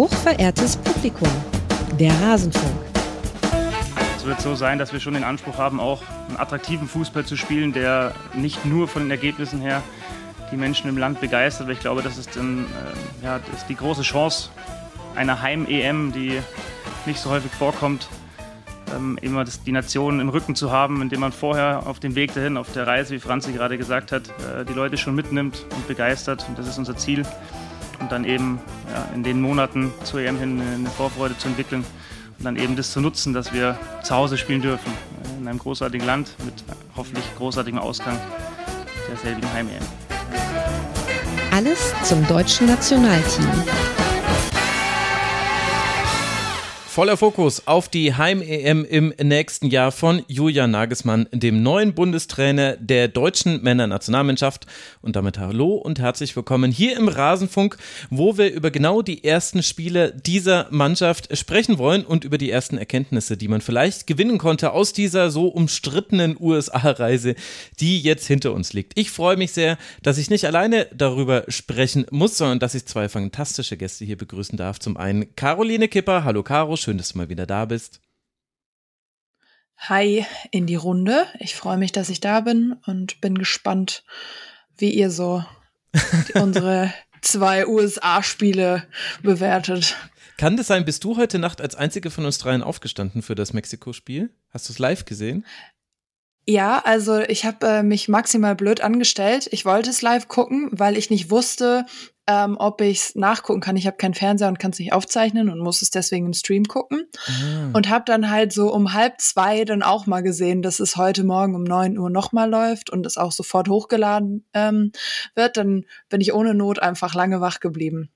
Hochverehrtes Publikum, der Rasenfunk. Es wird so sein, dass wir schon den Anspruch haben, auch einen attraktiven Fußball zu spielen, der nicht nur von den Ergebnissen her die Menschen im Land begeistert. Weil ich glaube, das ist, dann, äh, ja, das ist die große Chance einer Heim-EM, die nicht so häufig vorkommt, ähm, immer die Nation im Rücken zu haben, indem man vorher auf dem Weg dahin, auf der Reise, wie Franzi gerade gesagt hat, äh, die Leute schon mitnimmt und begeistert. Und das ist unser Ziel. Und dann eben ja, in den Monaten zur EM hin eine Vorfreude zu entwickeln und dann eben das zu nutzen, dass wir zu Hause spielen dürfen. In einem großartigen Land mit hoffentlich großartigem Ausgang derselbigen Heim-EM. Alles zum deutschen Nationalteam. Voller Fokus auf die Heim-EM im nächsten Jahr von Julian Nagelsmann, dem neuen Bundestrainer der deutschen Männernationalmannschaft. Und damit hallo und herzlich willkommen hier im Rasenfunk, wo wir über genau die ersten Spiele dieser Mannschaft sprechen wollen und über die ersten Erkenntnisse, die man vielleicht gewinnen konnte aus dieser so umstrittenen USA-Reise, die jetzt hinter uns liegt. Ich freue mich sehr, dass ich nicht alleine darüber sprechen muss, sondern dass ich zwei fantastische Gäste hier begrüßen darf. Zum einen Caroline Kipper. Hallo Caro, schön, dass du mal wieder da bist. Hi in die Runde. Ich freue mich, dass ich da bin und bin gespannt, wie ihr so unsere zwei USA-Spiele bewertet. Kann das sein, bist du heute Nacht als einzige von uns dreien aufgestanden für das Mexiko-Spiel? Hast du es live gesehen? Ja, also ich habe äh, mich maximal blöd angestellt. Ich wollte es live gucken, weil ich nicht wusste, ähm, ob ich es nachgucken kann. Ich habe keinen Fernseher und kann es nicht aufzeichnen und muss es deswegen im Stream gucken. Mhm. Und habe dann halt so um halb zwei dann auch mal gesehen, dass es heute Morgen um neun Uhr nochmal läuft und es auch sofort hochgeladen ähm, wird. Dann bin ich ohne Not einfach lange wach geblieben.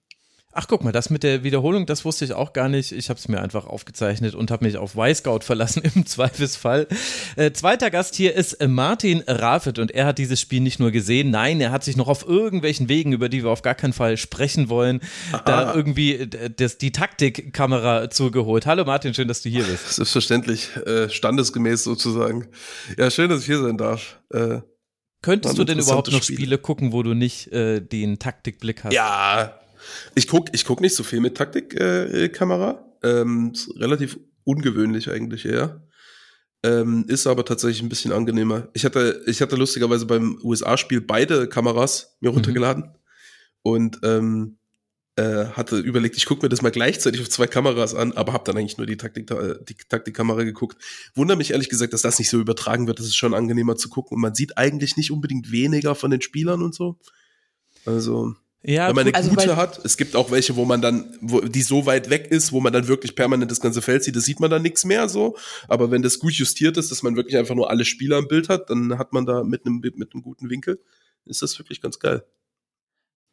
Ach, guck mal, das mit der Wiederholung, das wusste ich auch gar nicht. Ich habe es mir einfach aufgezeichnet und habe mich auf Y-Scout verlassen im Zweifelsfall. Äh, zweiter Gast hier ist äh, Martin Rafet und er hat dieses Spiel nicht nur gesehen, nein, er hat sich noch auf irgendwelchen Wegen, über die wir auf gar keinen Fall sprechen wollen, Aha. da irgendwie äh, das, die Taktikkamera zugeholt. Hallo Martin, schön, dass du hier bist. Selbstverständlich, äh, standesgemäß sozusagen. Ja, schön, dass ich hier sein darf. Äh, Könntest du denn überhaupt noch Spiel. Spiele gucken, wo du nicht den Taktikblick hast? Ja, ich gucke ich guck nicht so viel mit Taktikkamera. Äh, ähm, relativ ungewöhnlich eigentlich eher. Ähm, ist aber tatsächlich ein bisschen angenehmer. Ich hatte, ich hatte lustigerweise beim USA-Spiel beide Kameras mir mhm. runtergeladen mhm. und ähm, äh, hatte überlegt, ich gucke mir das mal gleichzeitig auf zwei Kameras an, aber habe dann eigentlich nur die, Taktik, äh, die Taktikkamera geguckt. Wundere mich ehrlich gesagt, dass das nicht so übertragen wird. Das ist schon angenehmer zu gucken und man sieht eigentlich nicht unbedingt weniger von den Spielern und so. Also ja, wenn man eine also gute hat. Es gibt auch welche, wo man dann, wo die so weit weg ist, wo man dann wirklich permanent das ganze Feld sieht, das sieht man dann nichts mehr so. Aber wenn das gut justiert ist, dass man wirklich einfach nur alle Spieler im Bild hat, dann hat man da mit einem, mit einem guten Winkel, ist das wirklich ganz geil.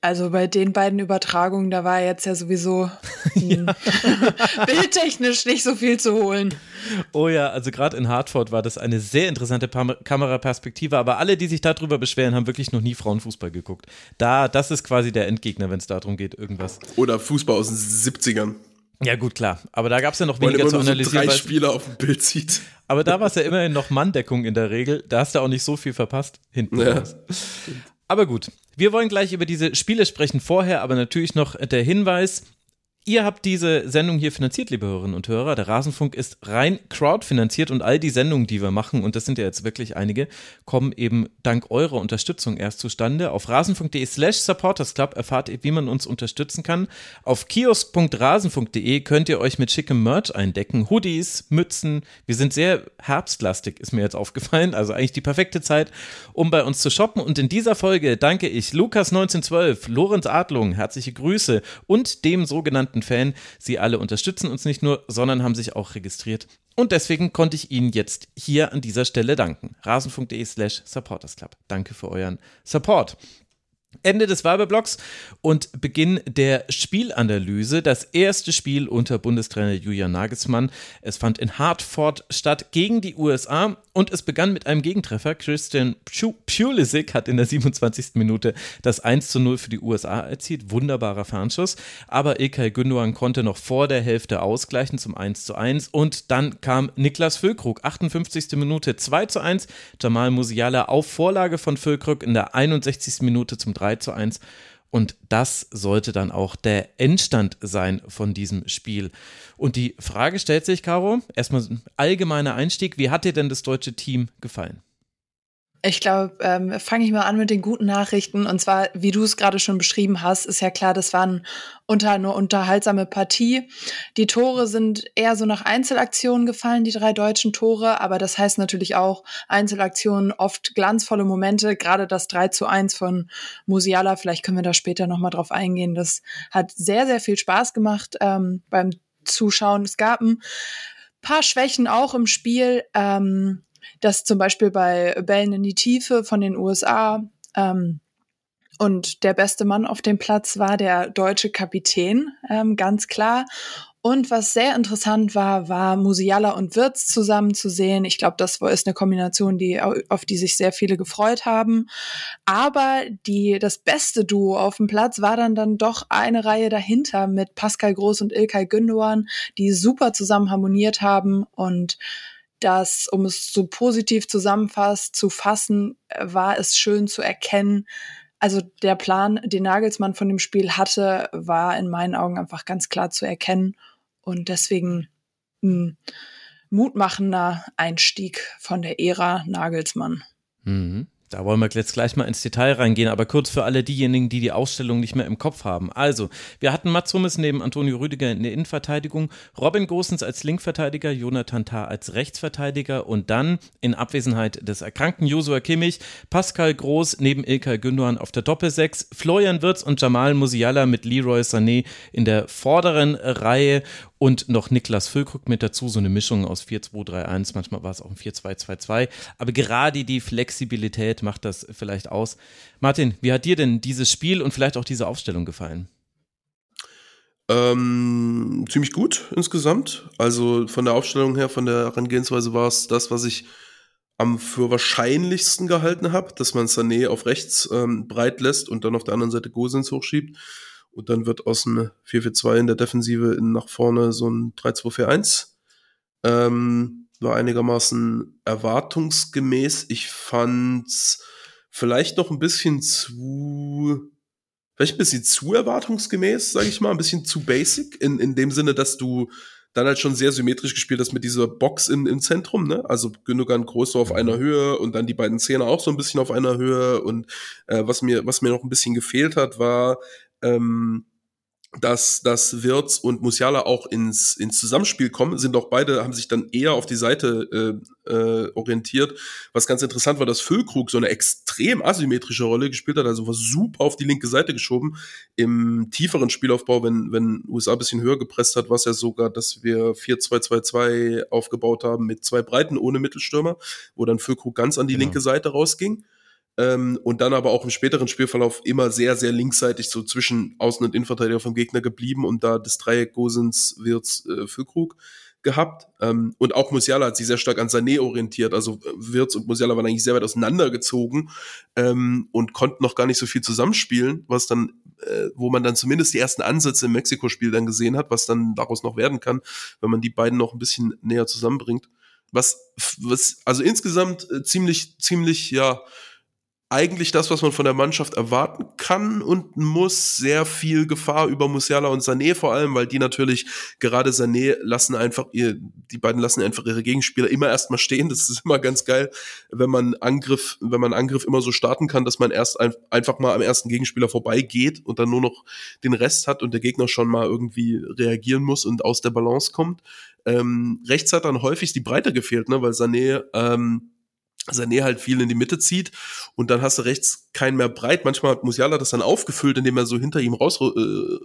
Also bei den beiden Übertragungen, da war jetzt ja sowieso ja. bildtechnisch nicht so viel zu holen. Oh ja, also gerade in Hartford war das eine sehr interessante Pam Kameraperspektive, aber alle, die sich darüber beschweren, haben wirklich noch nie Frauenfußball geguckt. Da, das ist quasi der Endgegner, wenn es darum geht, irgendwas. Oder Fußball aus den 70ern. Ja, gut, klar. Aber da gab es ja noch weniger zu analysieren. So drei Spieler auf dem Bild sieht. Aber da war es ja immerhin noch Manndeckung in der Regel. Da hast du auch nicht so viel verpasst hinten ja. Aber gut, wir wollen gleich über diese Spiele sprechen. Vorher aber natürlich noch der Hinweis, Ihr habt diese Sendung hier finanziert, liebe Hörerinnen und Hörer. Der Rasenfunk ist rein crowdfinanziert und all die Sendungen, die wir machen, und das sind ja jetzt wirklich einige, kommen eben dank eurer Unterstützung erst zustande. Auf rasenfunk.de slash supportersclub erfahrt ihr, wie man uns unterstützen kann. Auf kiosk.rasenfunk.de könnt ihr euch mit schickem Merch eindecken. Hoodies, Mützen. Wir sind sehr herbstlastig, ist mir jetzt aufgefallen. Also eigentlich die perfekte Zeit, um bei uns zu shoppen. Und in dieser Folge danke ich Lukas1912, Lorenz Adlung, herzliche Grüße und dem sogenannten bekannten Fan. Sie alle unterstützen uns nicht nur, sondern haben sich auch registriert. Und deswegen konnte ich Ihnen jetzt hier an dieser Stelle danken. rasenfunk.de slash supportersclub. Danke für euren Support. Ende des Werbeblocks und Beginn der Spielanalyse. Das erste Spiel unter Bundestrainer Julian Nagelsmann. Es fand in Hartford statt gegen die USA und es begann mit einem Gegentreffer. Christian Pulisic hat in der 27. Minute das 1 zu 0 für die USA erzielt. Wunderbarer Fernschuss. Aber Ilkay Gündogan konnte noch vor der Hälfte ausgleichen zum 1 zu 1 und dann kam Niklas Füllkrug. 58. Minute 2 zu 1. Jamal Musiala auf Vorlage von Füllkrug in der 61. Minute zum 3 zu 1. Und das sollte dann auch der Endstand sein von diesem Spiel. Und die Frage stellt sich, Caro, erstmal ein allgemeiner Einstieg, wie hat dir denn das deutsche Team gefallen? Ich glaube, ähm, fange ich mal an mit den guten Nachrichten. Und zwar, wie du es gerade schon beschrieben hast, ist ja klar, das war ein unter, eine unterhaltsame Partie. Die Tore sind eher so nach Einzelaktionen gefallen, die drei deutschen Tore. Aber das heißt natürlich auch Einzelaktionen, oft glanzvolle Momente. Gerade das 3 zu 1 von Musiala, vielleicht können wir da später nochmal drauf eingehen. Das hat sehr, sehr viel Spaß gemacht ähm, beim Zuschauen. Es gab ein paar Schwächen auch im Spiel. Ähm, dass zum Beispiel bei Bällen in die Tiefe von den USA ähm, und der beste Mann auf dem Platz war der deutsche Kapitän, ähm, ganz klar. Und was sehr interessant war, war Musiala und Wirtz zusammen zu sehen. Ich glaube, das ist eine Kombination, die, auf die sich sehr viele gefreut haben. Aber die, das beste Duo auf dem Platz war dann, dann doch eine Reihe dahinter mit Pascal Groß und Ilkay Gündoğan, die super zusammen harmoniert haben und dass, um es so positiv zusammenfasst, zu fassen, war es schön zu erkennen, also der Plan, den Nagelsmann von dem Spiel hatte, war in meinen Augen einfach ganz klar zu erkennen und deswegen ein mutmachender Einstieg von der Ära Nagelsmann. Mhm. Da wollen wir jetzt gleich mal ins Detail reingehen, aber kurz für alle diejenigen, die die Ausstellung nicht mehr im Kopf haben. Also, wir hatten Mats Hummels neben Antonio Rüdiger in der Innenverteidigung, Robin Gosens als Linkverteidiger, Jonathan Tah als Rechtsverteidiger und dann in Abwesenheit des erkrankten Josua Kimmich, Pascal Groß neben Ilkay Gündoğan auf der Doppelsechs, Florian Wirtz und Jamal Musiala mit Leroy Sané in der vorderen Reihe und noch Niklas Füllkrug mit dazu, so eine Mischung aus 4-2-3-1, manchmal war es auch ein 4-2-2-2, aber gerade die Flexibilität macht das vielleicht aus. Martin, wie hat dir denn dieses Spiel und vielleicht auch diese Aufstellung gefallen? Ähm, ziemlich gut insgesamt. Also von der Aufstellung her, von der Herangehensweise war es das, was ich am für wahrscheinlichsten gehalten habe, dass man Sané auf rechts ähm, breit lässt und dann auf der anderen Seite Gosens hochschiebt. Und dann wird aus einem 4-4-2 in der Defensive in nach vorne so ein 3-2-4-1. Ähm, war einigermaßen erwartungsgemäß. Ich fand's vielleicht noch ein bisschen zu, vielleicht ein bisschen zu erwartungsgemäß, sage ich mal, ein bisschen zu basic, in, in dem Sinne, dass du dann halt schon sehr symmetrisch gespielt hast mit dieser Box in, im Zentrum, ne? Also Gündogan groß so auf einer Höhe und dann die beiden Zähne auch so ein bisschen auf einer Höhe. Und äh, was mir, was mir noch ein bisschen gefehlt hat, war ähm, dass, dass Wirtz und Musiala auch ins, ins Zusammenspiel kommen, sind auch beide, haben sich dann eher auf die Seite äh, äh, orientiert. Was ganz interessant war, dass Füllkrug so eine extrem asymmetrische Rolle gespielt hat, also war super auf die linke Seite geschoben. Im tieferen Spielaufbau, wenn, wenn USA ein bisschen höher gepresst hat, war es ja sogar, dass wir 4-2-2-2 aufgebaut haben mit zwei Breiten ohne Mittelstürmer, wo dann Füllkrug ganz an die genau. linke Seite rausging. Ähm, und dann aber auch im späteren Spielverlauf immer sehr, sehr linksseitig so zwischen Außen- und Innenverteidiger vom Gegner geblieben und da das Dreieck Gosens, Wirtz, äh, Füllkrug gehabt. Ähm, und auch Musiala hat sich sehr stark an Sané orientiert. Also äh, Wirtz und Musiala waren eigentlich sehr weit auseinandergezogen ähm, und konnten noch gar nicht so viel zusammenspielen, was dann, äh, wo man dann zumindest die ersten Ansätze im Mexiko-Spiel dann gesehen hat, was dann daraus noch werden kann, wenn man die beiden noch ein bisschen näher zusammenbringt. Was, was also insgesamt äh, ziemlich, ziemlich, ja, eigentlich das, was man von der Mannschaft erwarten kann und muss. Sehr viel Gefahr über Musiala und Sané vor allem, weil die natürlich gerade Sané lassen einfach ihr, die beiden lassen einfach ihre Gegenspieler immer erstmal stehen. Das ist immer ganz geil, wenn man Angriff, wenn man Angriff immer so starten kann, dass man erst ein, einfach mal am ersten Gegenspieler vorbeigeht und dann nur noch den Rest hat und der Gegner schon mal irgendwie reagieren muss und aus der Balance kommt. Ähm, rechts hat dann häufig die Breite gefehlt, ne, weil Sané ähm, Sané halt viel in die Mitte zieht und dann hast du rechts keinen mehr breit. Manchmal hat Musiala das dann aufgefüllt, indem er so hinter ihm raus äh,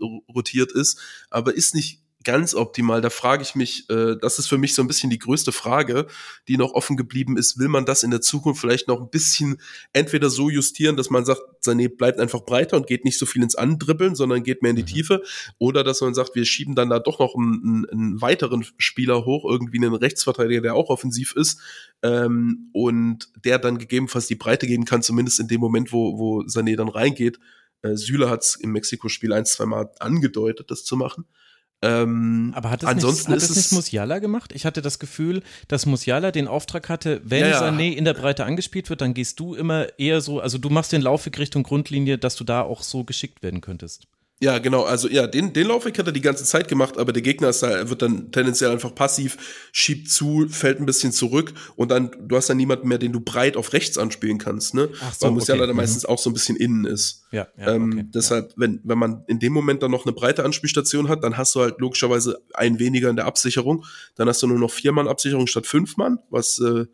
ist, aber ist nicht ganz optimal. Da frage ich mich, äh, das ist für mich so ein bisschen die größte Frage, die noch offen geblieben ist. Will man das in der Zukunft vielleicht noch ein bisschen entweder so justieren, dass man sagt, Sané bleibt einfach breiter und geht nicht so viel ins Andribbeln, sondern geht mehr in die mhm. Tiefe, oder dass man sagt, wir schieben dann da doch noch einen, einen weiteren Spieler hoch, irgendwie einen Rechtsverteidiger, der auch offensiv ist ähm, und der dann gegebenenfalls die Breite geben kann, zumindest in dem Moment, wo, wo Sané dann reingeht. Äh, Süle hat es im Mexiko-Spiel ein, zwei Mal angedeutet, das zu machen. Ähm, Aber hat es ansonsten nicht, hat ist es nicht Musiala gemacht? Ich hatte das Gefühl, dass Musiala den Auftrag hatte, wenn ja. Sané in der Breite angespielt wird, dann gehst du immer eher so, also du machst den Laufweg Richtung Grundlinie, dass du da auch so geschickt werden könntest. Ja, genau. Also ja, den, den Laufweg hat er die ganze Zeit gemacht, aber der Gegner ist da, wird dann tendenziell einfach passiv, schiebt zu, fällt ein bisschen zurück und dann, du hast dann niemanden mehr, den du breit auf rechts anspielen kannst, ne? Ach so, Weil Musiala okay. dann Mhm. meistens auch so ein bisschen innen ist. Ja, ja ähm, okay. deshalb, wenn, wenn man in dem Moment dann noch eine breite Anspielstation hat, dann hast du halt logischerweise ein weniger in der Absicherung. Dann hast du nur noch vier Mann Absicherung statt fünf Mann, was äh,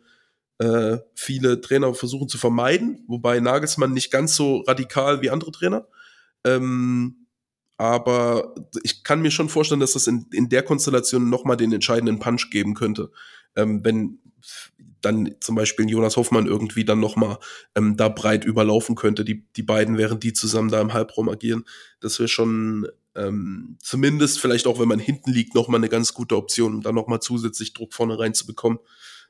äh, viele Trainer versuchen zu vermeiden, wobei Nagelsmann nicht ganz so radikal wie andere Trainer. Ähm, aber ich kann mir schon vorstellen, dass das in, in der Konstellation nochmal den entscheidenden Punch geben könnte. Ähm, wenn dann zum Beispiel Jonas Hoffmann irgendwie dann nochmal ähm, da breit überlaufen könnte, die, die beiden, während die zusammen da im Halbraum agieren. Das wäre schon ähm, zumindest vielleicht auch, wenn man hinten liegt, nochmal eine ganz gute Option, um dann nochmal zusätzlich Druck vorne reinzubekommen.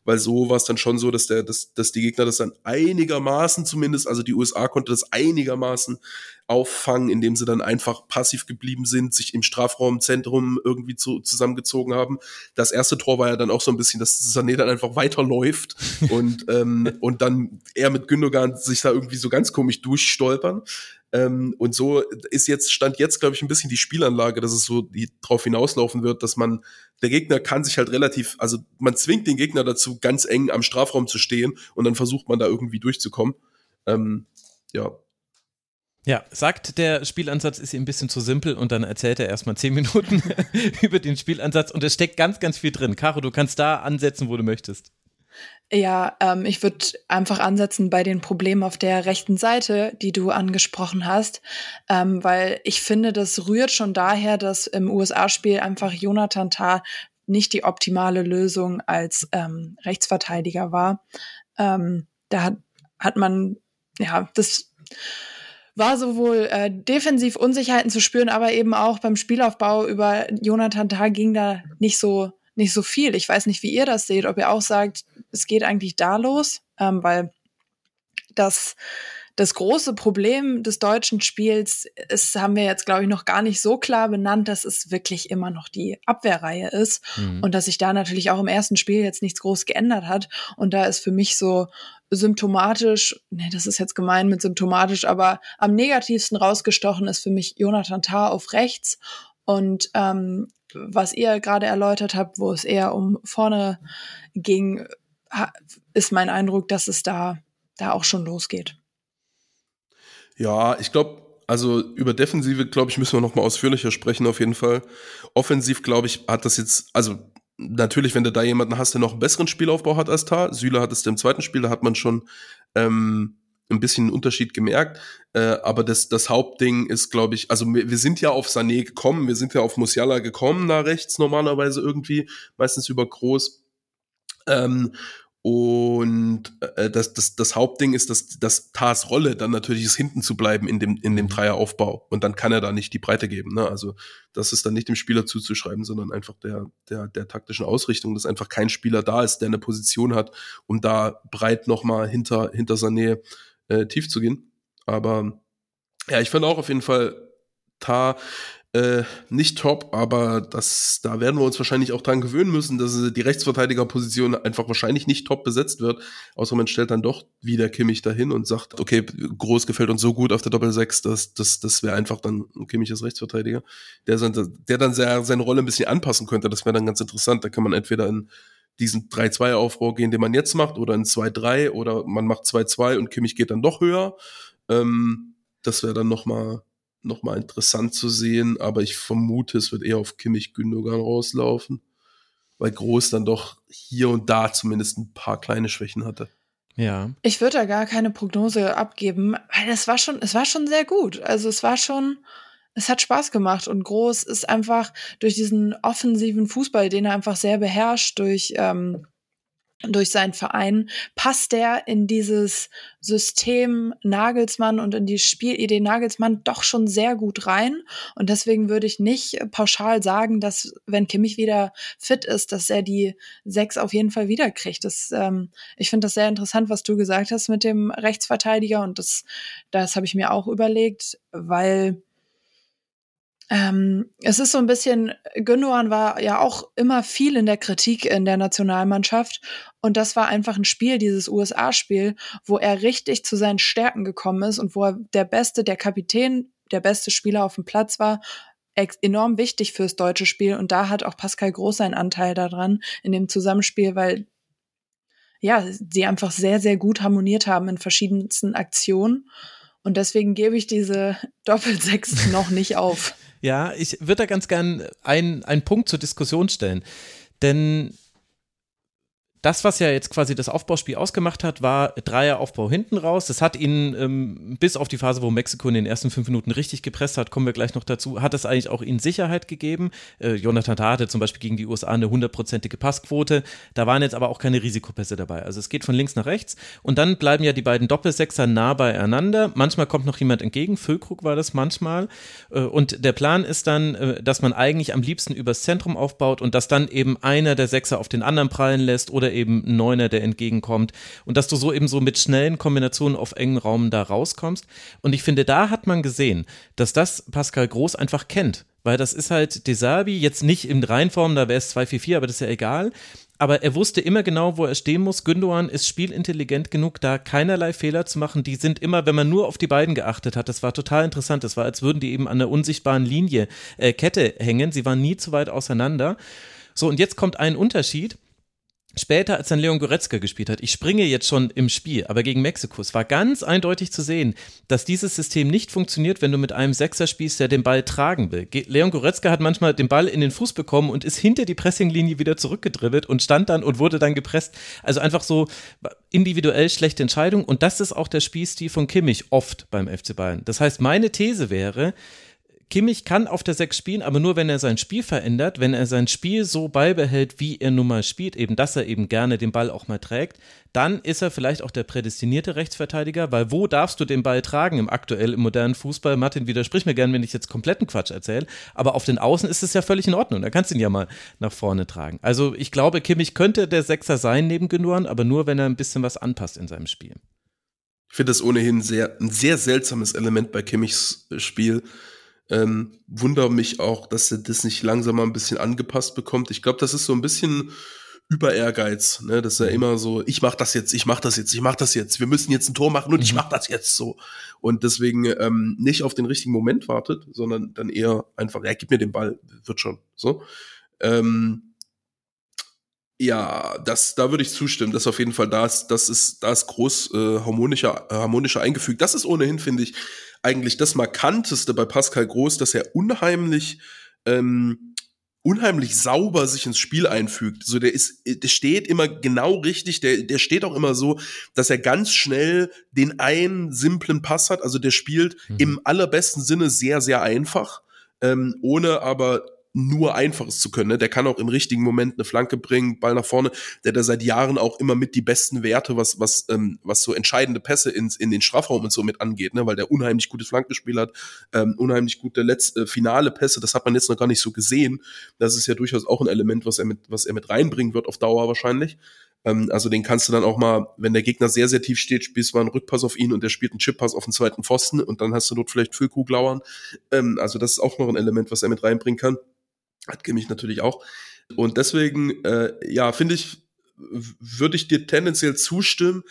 Weil so war es dann schon so, dass der, dass, dass die Gegner das dann einigermaßen zumindest, also die USA konnte das einigermaßen auffangen, indem sie dann einfach passiv geblieben sind, sich im Strafraumzentrum irgendwie zu, zusammengezogen haben. Das erste Tor war ja dann auch so ein bisschen, dass Sané dann einfach weiterläuft und, ähm, und dann er mit Gündogan sich da irgendwie so ganz komisch durchstolpern. Ähm, und so ist jetzt, stand jetzt, glaube ich, ein bisschen die Spielanlage, dass es so die, drauf hinauslaufen wird, dass man, der Gegner kann sich halt relativ, also man zwingt den Gegner dazu, ganz eng am Strafraum zu stehen und dann versucht man da irgendwie durchzukommen. Ähm, ja, Ja, sagt, der Spielansatz ist ihm ein bisschen zu simpel und dann erzählt er erstmal zehn Minuten über den Spielansatz und es steckt ganz, ganz viel drin. Caro, du kannst da ansetzen, wo du möchtest. Ja, ähm, ich würde einfach ansetzen bei den Problemen auf der rechten Seite, die du angesprochen hast, ähm, weil ich finde, das rührt schon daher, dass im USA-Spiel einfach Jonathan Tah nicht die optimale Lösung als ähm, Rechtsverteidiger war. Ähm, da hat, hat man, ja, das war sowohl äh, defensiv Unsicherheiten zu spüren, aber eben auch beim Spielaufbau über Jonathan Tah ging da nicht so nicht so viel. Ich weiß nicht, wie ihr das seht, ob ihr auch sagt, es geht eigentlich da los, ähm, weil das das große Problem des deutschen Spiels ist, haben wir jetzt, glaube ich, noch gar nicht so klar benannt, dass es wirklich immer noch die Abwehrreihe ist Mhm. und dass sich da natürlich auch im ersten Spiel jetzt nichts groß geändert hat. Und da ist für mich so symptomatisch, nee, das ist jetzt gemein mit symptomatisch, aber am negativsten rausgestochen ist für mich Jonathan Tah auf rechts und ähm, was ihr gerade erläutert habt, wo es eher um vorne ging, ist mein Eindruck, dass es da, da auch schon losgeht. Ja, ich glaube, also über Defensive, glaube ich, müssen wir noch mal ausführlicher sprechen, auf jeden Fall. Offensiv, glaube ich, hat das jetzt, also natürlich, wenn du da jemanden hast, der noch einen besseren Spielaufbau hat als Tar, Süle hat es im zweiten Spiel, da hat man schon ähm, ein bisschen einen Unterschied gemerkt. Äh, aber das, das Hauptding ist, glaube ich, also wir, wir sind ja auf Sané gekommen, wir sind ja auf Musiala gekommen, da rechts normalerweise irgendwie, meistens über Groß. Ähm, und äh, das, das, das Hauptding ist, dass, dass Tars Rolle dann natürlich ist, hinten zu bleiben in dem, in dem Dreieraufbau. Und dann kann er da nicht die Breite geben. Ne? Also das ist dann nicht dem Spieler zuzuschreiben, sondern einfach der, der, der taktischen Ausrichtung, dass einfach kein Spieler da ist, der eine Position hat, um da breit nochmal hinter, hinter Sané äh, tief zu gehen. Aber ja, ich finde auch auf jeden Fall Tar äh, nicht top, aber das, da werden wir uns wahrscheinlich auch dran gewöhnen müssen, dass äh, die Rechtsverteidigerposition einfach wahrscheinlich nicht top besetzt wird. Außer man stellt dann doch wieder Kimmich dahin und sagt, okay, Groß gefällt uns so gut auf der Doppel-6, dass das, das wäre einfach dann Kimmich als Rechtsverteidiger, der, der dann sehr, seine Rolle ein bisschen anpassen könnte. Das wäre dann ganz interessant. Da kann man entweder in diesen 3-2-Aufbau gehen, den man jetzt macht, oder in 2-3 oder man macht 2-2 und Kimmich geht dann doch höher. Ähm, das wäre dann nochmal noch mal interessant zu sehen, aber ich vermute, es wird eher auf Kimmich Gündogan rauslaufen, weil Groß dann doch hier und da zumindest ein paar kleine Schwächen hatte. Ja. Ich würde da gar keine Prognose abgeben, weil es war schon, es war schon sehr gut. Also es war schon, es hat Spaß gemacht und Groß ist einfach durch diesen offensiven Fußball, den er einfach sehr beherrscht, durch ähm, durch seinen Verein, passt er in dieses System Nagelsmann und in die Spielidee Nagelsmann doch schon sehr gut rein. Und deswegen würde ich nicht pauschal sagen, dass, wenn Kimmich wieder fit ist, dass er die sechs auf jeden Fall wiederkriegt. Ähm, ich finde das sehr interessant, was du gesagt hast mit dem Rechtsverteidiger. Und das, das habe ich mir auch überlegt, weil Ähm, es ist so ein bisschen, Gündogan war ja auch immer viel in der Kritik in der Nationalmannschaft. Und das war einfach ein Spiel, dieses USA-Spiel, wo er richtig zu seinen Stärken gekommen ist und wo er der Beste, der Kapitän, der beste Spieler auf dem Platz war, enorm wichtig fürs deutsche Spiel. Und da hat auch Pascal Groß seinen Anteil daran, in dem Zusammenspiel, weil ja, sie einfach sehr, sehr gut harmoniert haben in verschiedensten Aktionen. Und deswegen gebe ich diese Doppelsechs noch nicht auf. Ja, ich würde da ganz gern einen, einen Punkt zur Diskussion stellen. Denn das, was ja jetzt quasi das Aufbauspiel ausgemacht hat, war Dreieraufbau hinten raus. Das hat ihn ähm, bis auf die Phase, wo Mexiko in den ersten fünf Minuten richtig gepresst hat, kommen wir gleich noch dazu, hat es eigentlich auch ihnen Sicherheit gegeben. Äh, Jonathan Tah hatte zum Beispiel gegen die USA eine hundertprozentige Passquote. Da waren jetzt aber auch keine Risikopässe dabei. Also es geht von links nach rechts und dann bleiben ja die beiden Doppelsechser nah beieinander. Manchmal kommt noch jemand entgegen. Füllkrug war das manchmal. Äh, und der Plan ist dann, äh, dass man eigentlich am liebsten übers Zentrum aufbaut und dass dann eben einer der Sechser auf den anderen prallen lässt oder eben ein Neuner, der entgegenkommt und dass du so eben so mit schnellen Kombinationen auf engen Raum da rauskommst. Und ich finde, da hat man gesehen, dass das Pascal Groß einfach kennt. Weil das ist halt Desabi, jetzt nicht in Reinform, da wäre es 2-4-4, aber das ist ja egal. Aber er wusste immer genau, wo er stehen muss. Gündogan ist spielintelligent genug, da keinerlei Fehler zu machen. Die sind immer, wenn man nur auf die beiden geachtet hat, das war total interessant. Das war, als würden die eben an einer unsichtbaren Linie, äh, Kette hängen. Sie waren nie zu weit auseinander. So, und jetzt kommt ein Unterschied später, als dann Leon Goretzka gespielt hat, ich springe jetzt schon im Spiel, aber gegen Mexiko, es war ganz eindeutig zu sehen, dass dieses System nicht funktioniert, wenn du mit einem Sechser spielst, der den Ball tragen will. Leon Goretzka hat manchmal den Ball in den Fuß bekommen und ist hinter die Pressinglinie wieder zurückgedribbelt und stand dann und wurde dann gepresst. Also einfach so individuell schlechte Entscheidung und das ist auch der Spielstil von Kimmich oft beim FC Bayern. Das heißt, meine These wäre, Kimmich kann auf der 6 spielen, aber nur wenn er sein Spiel verändert, wenn er sein Spiel so beibehält, wie er nun mal spielt, eben dass er eben gerne den Ball auch mal trägt, dann ist er vielleicht auch der prädestinierte Rechtsverteidiger, weil wo darfst du den Ball tragen im aktuell im modernen Fußball? Martin, widersprich mir gern, wenn ich jetzt kompletten Quatsch erzähle, aber auf den Außen ist es ja völlig in Ordnung, da kannst du ihn ja mal nach vorne tragen. Also ich glaube, Kimmich könnte der Sechser sein neben Gündogan, aber nur, wenn er ein bisschen was anpasst in seinem Spiel. Ich finde das ohnehin sehr, ein sehr seltsames Element bei Kimmichs Spiel, ähm, wundere mich auch, dass er das nicht langsam mal ein bisschen angepasst bekommt. Ich glaube, das ist so ein bisschen über Ehrgeiz, ne? dass er mhm. immer so, ich mach das jetzt, ich mach das jetzt, ich mach das jetzt, wir müssen jetzt ein Tor machen und ich mhm. mach das jetzt so. Und deswegen ähm, nicht auf den richtigen Moment wartet, sondern dann eher einfach, ja, gib mir den Ball, wird schon. So. Ähm, ja, das, da würde ich zustimmen, dass auf jeden Fall da ist, das ist, da ist groß äh, harmonischer, harmonischer eingefügt. Das ist ohnehin, finde ich, eigentlich das Markanteste bei Pascal Groß, dass er unheimlich, ähm, unheimlich sauber sich ins Spiel einfügt. So, der ist, der steht immer genau richtig, der, der steht auch immer so, dass er ganz schnell den einen simplen Pass hat. Also der spielt mhm. im allerbesten Sinne sehr, sehr einfach, ähm, ohne aber nur Einfaches zu können. Ne? Der kann auch im richtigen Moment eine Flanke bringen, Ball nach vorne. Der da seit Jahren auch immer mit die besten Werte, was, was, ähm, was so entscheidende Pässe ins, in den Strafraum und so mit angeht, ne? weil der unheimlich gutes Flankenspiel hat, ähm, unheimlich gute letzte, äh, finale Pässe. Das hat man jetzt noch gar nicht so gesehen. Das ist ja durchaus auch ein Element, was er mit, was er mit reinbringen wird auf Dauer wahrscheinlich. Ähm, also den kannst du dann auch mal, wenn der Gegner sehr, sehr tief steht, spielst du mal einen Rückpass auf ihn und der spielt einen Chippass auf den zweiten Pfosten und dann hast du dort vielleicht Füllkrug lauern. Ähm, also das ist auch noch ein Element, was er mit reinbringen kann. Hat Kimmich natürlich auch. Und deswegen, äh, ja, finde ich, würde ich dir tendenziell zustimmen,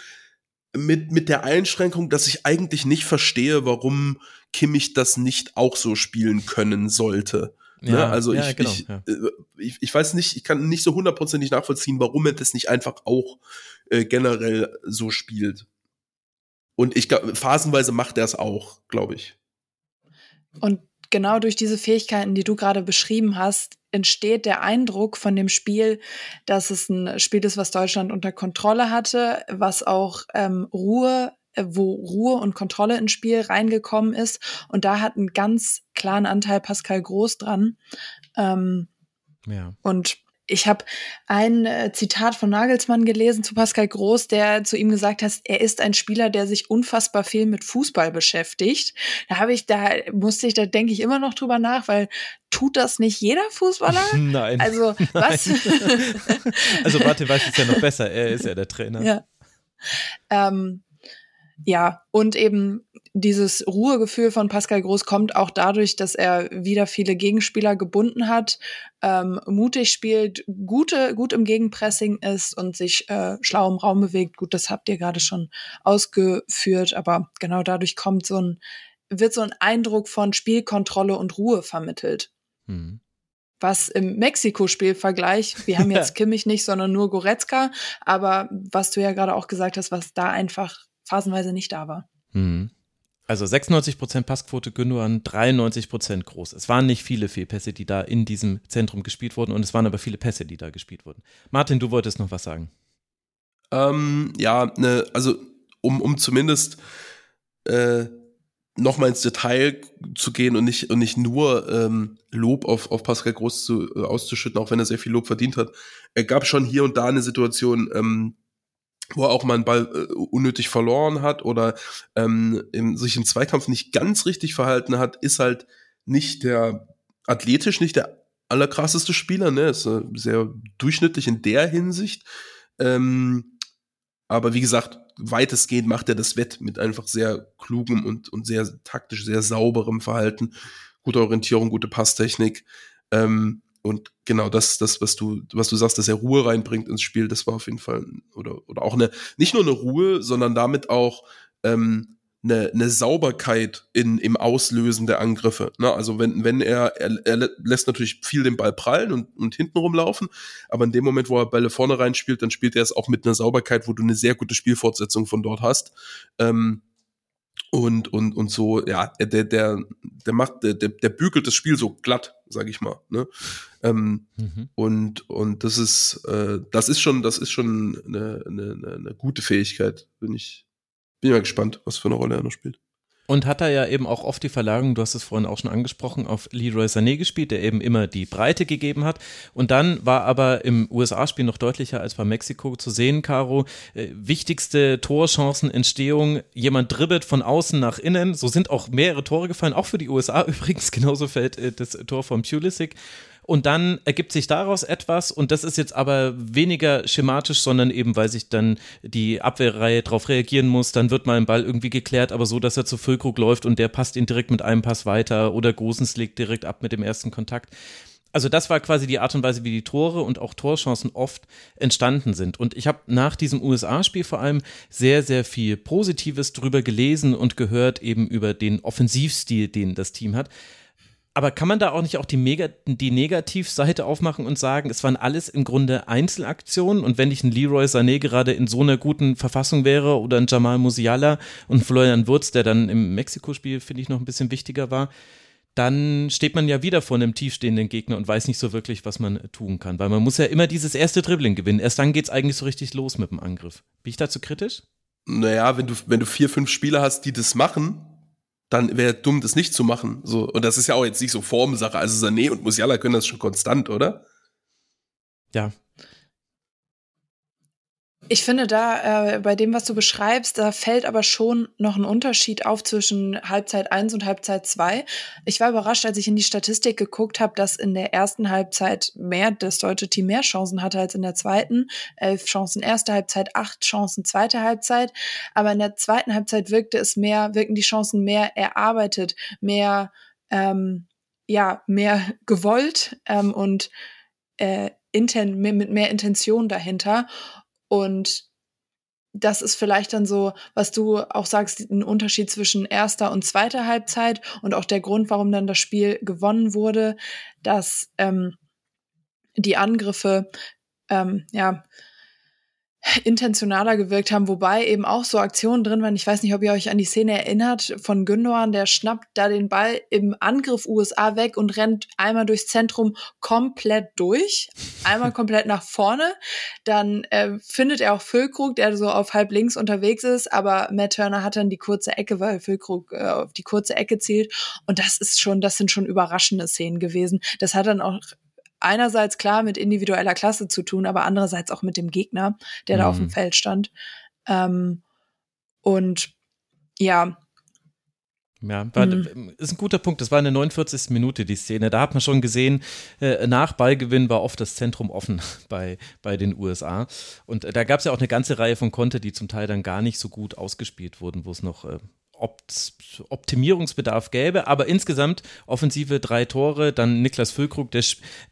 mit, mit der Einschränkung, dass ich eigentlich nicht verstehe, warum Kimmich das nicht auch so spielen können sollte. Ne? Ja, ne? Also ja, ich, genau, ich, ja. Äh, ich, ich, weiß nicht, ich kann nicht so hundertprozentig nachvollziehen, warum er das nicht einfach auch äh, generell so spielt. Und ich glaube, phasenweise macht er es auch, glaube ich. Und genau durch diese Fähigkeiten, die du gerade beschrieben hast, entsteht der Eindruck von dem Spiel, dass es ein Spiel ist, was Deutschland unter Kontrolle hatte, was auch ähm, Ruhe äh, wo Ruhe und Kontrolle ins Spiel reingekommen ist. Und da hat einen ganz klaren Anteil Pascal Groß dran. Ähm, ja. Und ich habe ein äh, Zitat von Nagelsmann gelesen zu Pascal Groß, der zu ihm gesagt hat, er ist ein Spieler, der sich unfassbar viel mit Fußball beschäftigt. Da habe ich, da musste ich, da denke ich immer noch drüber nach, weil tut das nicht jeder Fußballer? Nein. Also was? also warte, weiß es ja noch besser. Er ist ja der Trainer. Ja. Ähm, ja, und eben dieses Ruhegefühl von Pascal Groß kommt auch dadurch, dass er wieder viele Gegenspieler gebunden hat, ähm, mutig spielt, gute, gut im Gegenpressing ist und sich äh, schlau im Raum bewegt. Gut, das habt ihr gerade schon ausgeführt, aber genau dadurch kommt so ein, wird so ein Eindruck von Spielkontrolle und Ruhe vermittelt. Mhm. Was im Mexiko-Spiel-Vergleich, wir haben jetzt Kimmich nicht, sondern nur Goretzka, aber was du ja gerade auch gesagt hast, was da einfach phasenweise nicht da war. Mhm. Also 96% Passquote Gündogan, 93% groß. Es waren nicht viele Fehlpässe, die da in diesem Zentrum gespielt wurden und es waren aber viele Pässe, die da gespielt wurden. Martin, du wolltest noch was sagen. Ähm, ja, ne, also um, um zumindest äh, nochmal ins Detail zu gehen und nicht, und nicht nur ähm, Lob auf, auf Pascal Groß zu, äh, auszuschütten, auch wenn er sehr viel Lob verdient hat. Er gab schon hier und da eine Situation, ähm, wo er auch mal einen Ball äh, unnötig verloren hat oder ähm, im, sich im Zweikampf nicht ganz richtig verhalten hat, ist halt nicht der athletisch nicht der allerkrasseste Spieler, ne? Ist äh, sehr durchschnittlich in der Hinsicht. Ähm, aber wie gesagt, weitestgehend macht er das Wett mit einfach sehr klugem und, und sehr taktisch, sehr sauberem Verhalten, gute Orientierung, gute Passtechnik. Ähm, und genau das, das, was du, was du sagst, dass er Ruhe reinbringt ins Spiel, das war auf jeden Fall, oder, oder auch eine, nicht nur eine Ruhe, sondern damit auch ähm, eine, eine Sauberkeit in, im Auslösen der Angriffe. Ne? Also wenn, wenn er, er, er lässt natürlich viel den Ball prallen und, und hinten rumlaufen, aber in dem Moment, wo er Bälle vorne reinspielt, dann spielt er es auch mit einer Sauberkeit, wo du eine sehr gute Spielfortsetzung von dort hast. Ähm, und, und, und so, ja, der, der, der macht, der, der bügelt das Spiel so glatt, sag ich mal. Ne? Ähm, mhm. Und, und das ist, äh, das ist schon, das ist schon eine, eine, eine gute Fähigkeit. Bin ich, bin ich mal gespannt, was für eine Rolle er noch spielt. Und hat er ja eben auch oft die Verlagerung, du hast es vorhin auch schon angesprochen, auf Leroy Sané gespielt, der eben immer die Breite gegeben hat. Und dann war aber im USA-Spiel noch deutlicher als bei Mexiko zu sehen, Caro, äh, wichtigste Torchancenentstehung, jemand dribbelt von außen nach innen. So sind auch mehrere Tore gefallen, auch für die USA übrigens. Genauso fällt äh, das Tor von Pulisic. Und dann ergibt sich daraus etwas und das ist jetzt aber weniger schematisch, sondern eben, weil sich dann die Abwehrreihe darauf reagieren muss. Dann wird mal ein Ball irgendwie geklärt, aber so, dass er zu Füllkrug läuft und der passt ihn direkt mit einem Pass weiter oder Gosens legt direkt ab mit dem ersten Kontakt. Also das war quasi die Art und Weise, wie die Tore und auch Torchancen oft entstanden sind. Und ich habe nach diesem USA-Spiel vor allem sehr, sehr viel Positives drüber gelesen und gehört, eben über den Offensivstil, den das Team hat. Aber kann man da auch nicht auch die, Mega die Negativseite aufmachen und sagen, es waren alles im Grunde Einzelaktionen und wenn ich ein Leroy Sané gerade in so einer guten Verfassung wäre oder ein Jamal Musiala und Florian Wurz, der dann im Mexiko-Spiel, finde ich, noch ein bisschen wichtiger war, dann steht man ja wieder vor einem tiefstehenden Gegner und weiß nicht so wirklich, was man tun kann. Weil man muss ja immer dieses erste Dribbling gewinnen. Erst dann geht es eigentlich so richtig los mit dem Angriff. Bin ich dazu kritisch? Naja, wenn du, wenn du vier, fünf Spieler hast, die das machen, dann wäre dumm, das nicht zu machen. So, und das ist ja auch jetzt nicht so Formsache. Also Sané und Musiala können das schon konstant, oder? Ja, ich finde da, äh, bei dem, was du beschreibst, da fällt aber schon noch ein Unterschied auf zwischen Halbzeit 1 und Halbzeit 2. Ich war überrascht, als ich in die Statistik geguckt habe, dass in der ersten Halbzeit mehr das deutsche Team mehr Chancen hatte als in der zweiten. Elf Chancen erste Halbzeit, acht Chancen zweite Halbzeit. Aber in der zweiten Halbzeit wirkte es mehr, wirken die Chancen mehr erarbeitet, mehr, ähm, ja, mehr gewollt ähm, und äh, inten mit mehr Intention dahinter. Und das ist vielleicht dann so, was du auch sagst, ein Unterschied zwischen erster und zweiter Halbzeit und auch der Grund, warum dann das Spiel gewonnen wurde, dass ähm, die Angriffe ähm, ja intentionaler gewirkt haben, wobei eben auch so Aktionen drin waren. Ich weiß nicht, ob ihr euch an die Szene erinnert von Gündogan, der schnappt da den Ball im Angriff USA weg und rennt einmal durchs Zentrum komplett durch, einmal komplett nach vorne. Dann äh, findet er auch Füllkrug, der so auf halb links unterwegs ist, aber Matt Turner hat dann die kurze Ecke, weil Füllkrug äh, auf die kurze Ecke zielt. Und das ist schon, das sind schon überraschende Szenen gewesen. Das hat dann auch einerseits klar mit individueller Klasse zu tun, aber andererseits auch mit dem Gegner, der mhm. da auf dem mhm. Feld stand. Ähm, und ja. Ja, war, mhm. ist ein guter Punkt. Das war in der 49. Minute die Szene. Da hat man schon gesehen, äh, nach Ballgewinn war oft das Zentrum offen bei, bei den USA. Und äh, da gab es ja auch eine ganze Reihe von Konter, die zum Teil dann gar nicht so gut ausgespielt wurden, wo es noch äh, Optimierungsbedarf gäbe, aber insgesamt offensive drei Tore, dann Niklas Füllkrug, der,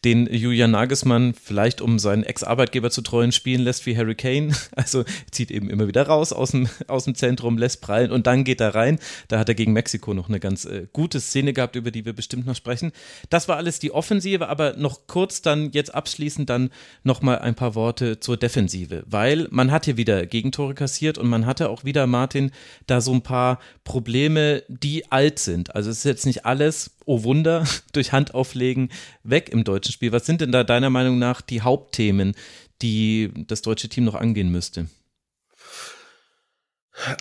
den Julian Nagelsmann vielleicht um seinen Ex-Arbeitgeber zu treuen spielen lässt wie Harry Kane, also zieht eben immer wieder raus aus dem, aus dem Zentrum, lässt prallen und dann geht er rein. Da hat er gegen Mexiko noch eine ganz äh, gute Szene gehabt, über die wir bestimmt noch sprechen. Das war alles die Offensive, aber noch kurz dann jetzt abschließend dann nochmal ein paar Worte zur Defensive, weil man hat hier wieder Gegentore kassiert und man hatte auch wieder, Martin, da so ein paar Probleme, die alt sind. Also es ist jetzt nicht alles, oh Wunder, durch Handauflegen weg im deutschen Spiel. Was sind denn da deiner Meinung nach die Hauptthemen, die das deutsche Team noch angehen müsste?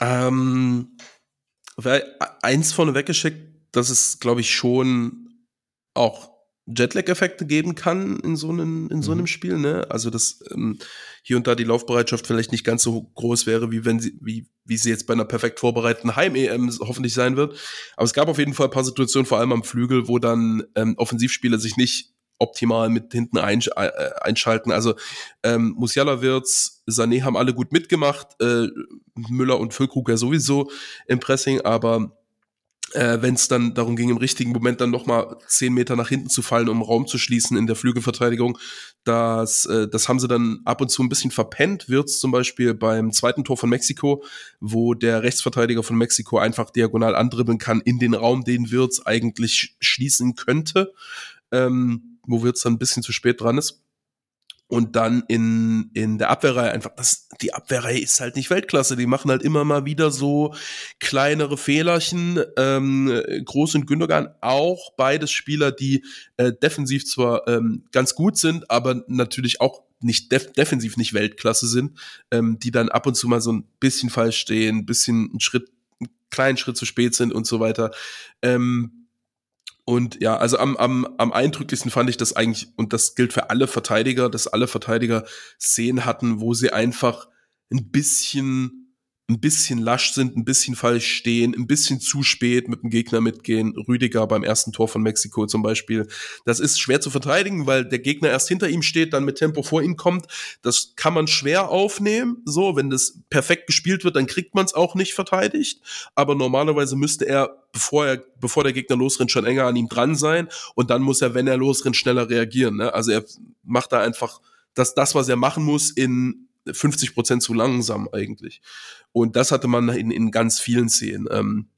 Ähm, eins vorne weggeschickt, dass es, glaube ich, schon auch Jetlag-Effekte geben kann in so einem, in so einem mhm. Spiel, ne? Also, dass ähm, hier und da die Laufbereitschaft vielleicht nicht ganz so groß wäre, wie wenn sie, wie, wie sie jetzt bei einer perfekt vorbereiteten Heim-EM hoffentlich sein wird. Aber es gab auf jeden Fall ein paar Situationen, vor allem am Flügel, wo dann ähm, Offensivspieler sich nicht optimal mit hinten einsch äh, einschalten. Also ähm, Musiala Wirtz, Sané haben alle gut mitgemacht, äh, Müller und Füllkrug ja sowieso im Pressing, aber äh, wenn es dann darum ging, im richtigen Moment dann nochmal zehn Meter nach hinten zu fallen, um Raum zu schließen in der Flügelverteidigung. Das, äh, das haben sie dann ab und zu ein bisschen verpennt. Wird's zum Beispiel beim zweiten Tor von Mexiko, wo der Rechtsverteidiger von Mexiko einfach diagonal andribbeln kann in den Raum, den Wirtz eigentlich schließen könnte, ähm, wo Wirtz dann ein bisschen zu spät dran ist und dann in, in der Abwehrreihe einfach, das, die Abwehrreihe ist halt nicht Weltklasse. Die machen halt immer mal wieder so kleinere Fehlerchen. Ähm, Groß und Gündogan auch beides Spieler, die äh, defensiv zwar ähm, ganz gut sind, aber natürlich auch nicht def defensiv nicht Weltklasse sind, ähm, die dann ab und zu mal so ein bisschen falsch stehen, ein bisschen einen Schritt, einen kleinen Schritt zu spät sind und so weiter. Ähm, und ja, also am, am, am eindrücklichsten fand ich das eigentlich, und das gilt für alle Verteidiger, dass alle Verteidiger Szenen hatten, wo sie einfach ein bisschen ein bisschen lasch sind, ein bisschen falsch stehen, ein bisschen zu spät mit dem Gegner mitgehen. Rüdiger beim ersten Tor von Mexiko zum Beispiel. Das ist schwer zu verteidigen, weil der Gegner erst hinter ihm steht, dann mit Tempo vor ihm kommt. Das kann man schwer aufnehmen. So, wenn das perfekt gespielt wird, dann kriegt man es auch nicht verteidigt. Aber normalerweise müsste er, bevor er, bevor der Gegner losrennt, schon enger an ihm dran sein. Und dann muss er, wenn er losrennt, schneller reagieren. Ne? Also er macht da einfach das, das, was er machen muss, in 50 Prozent zu langsam eigentlich. Und das hatte man in, in ganz vielen Szenen. Ähm,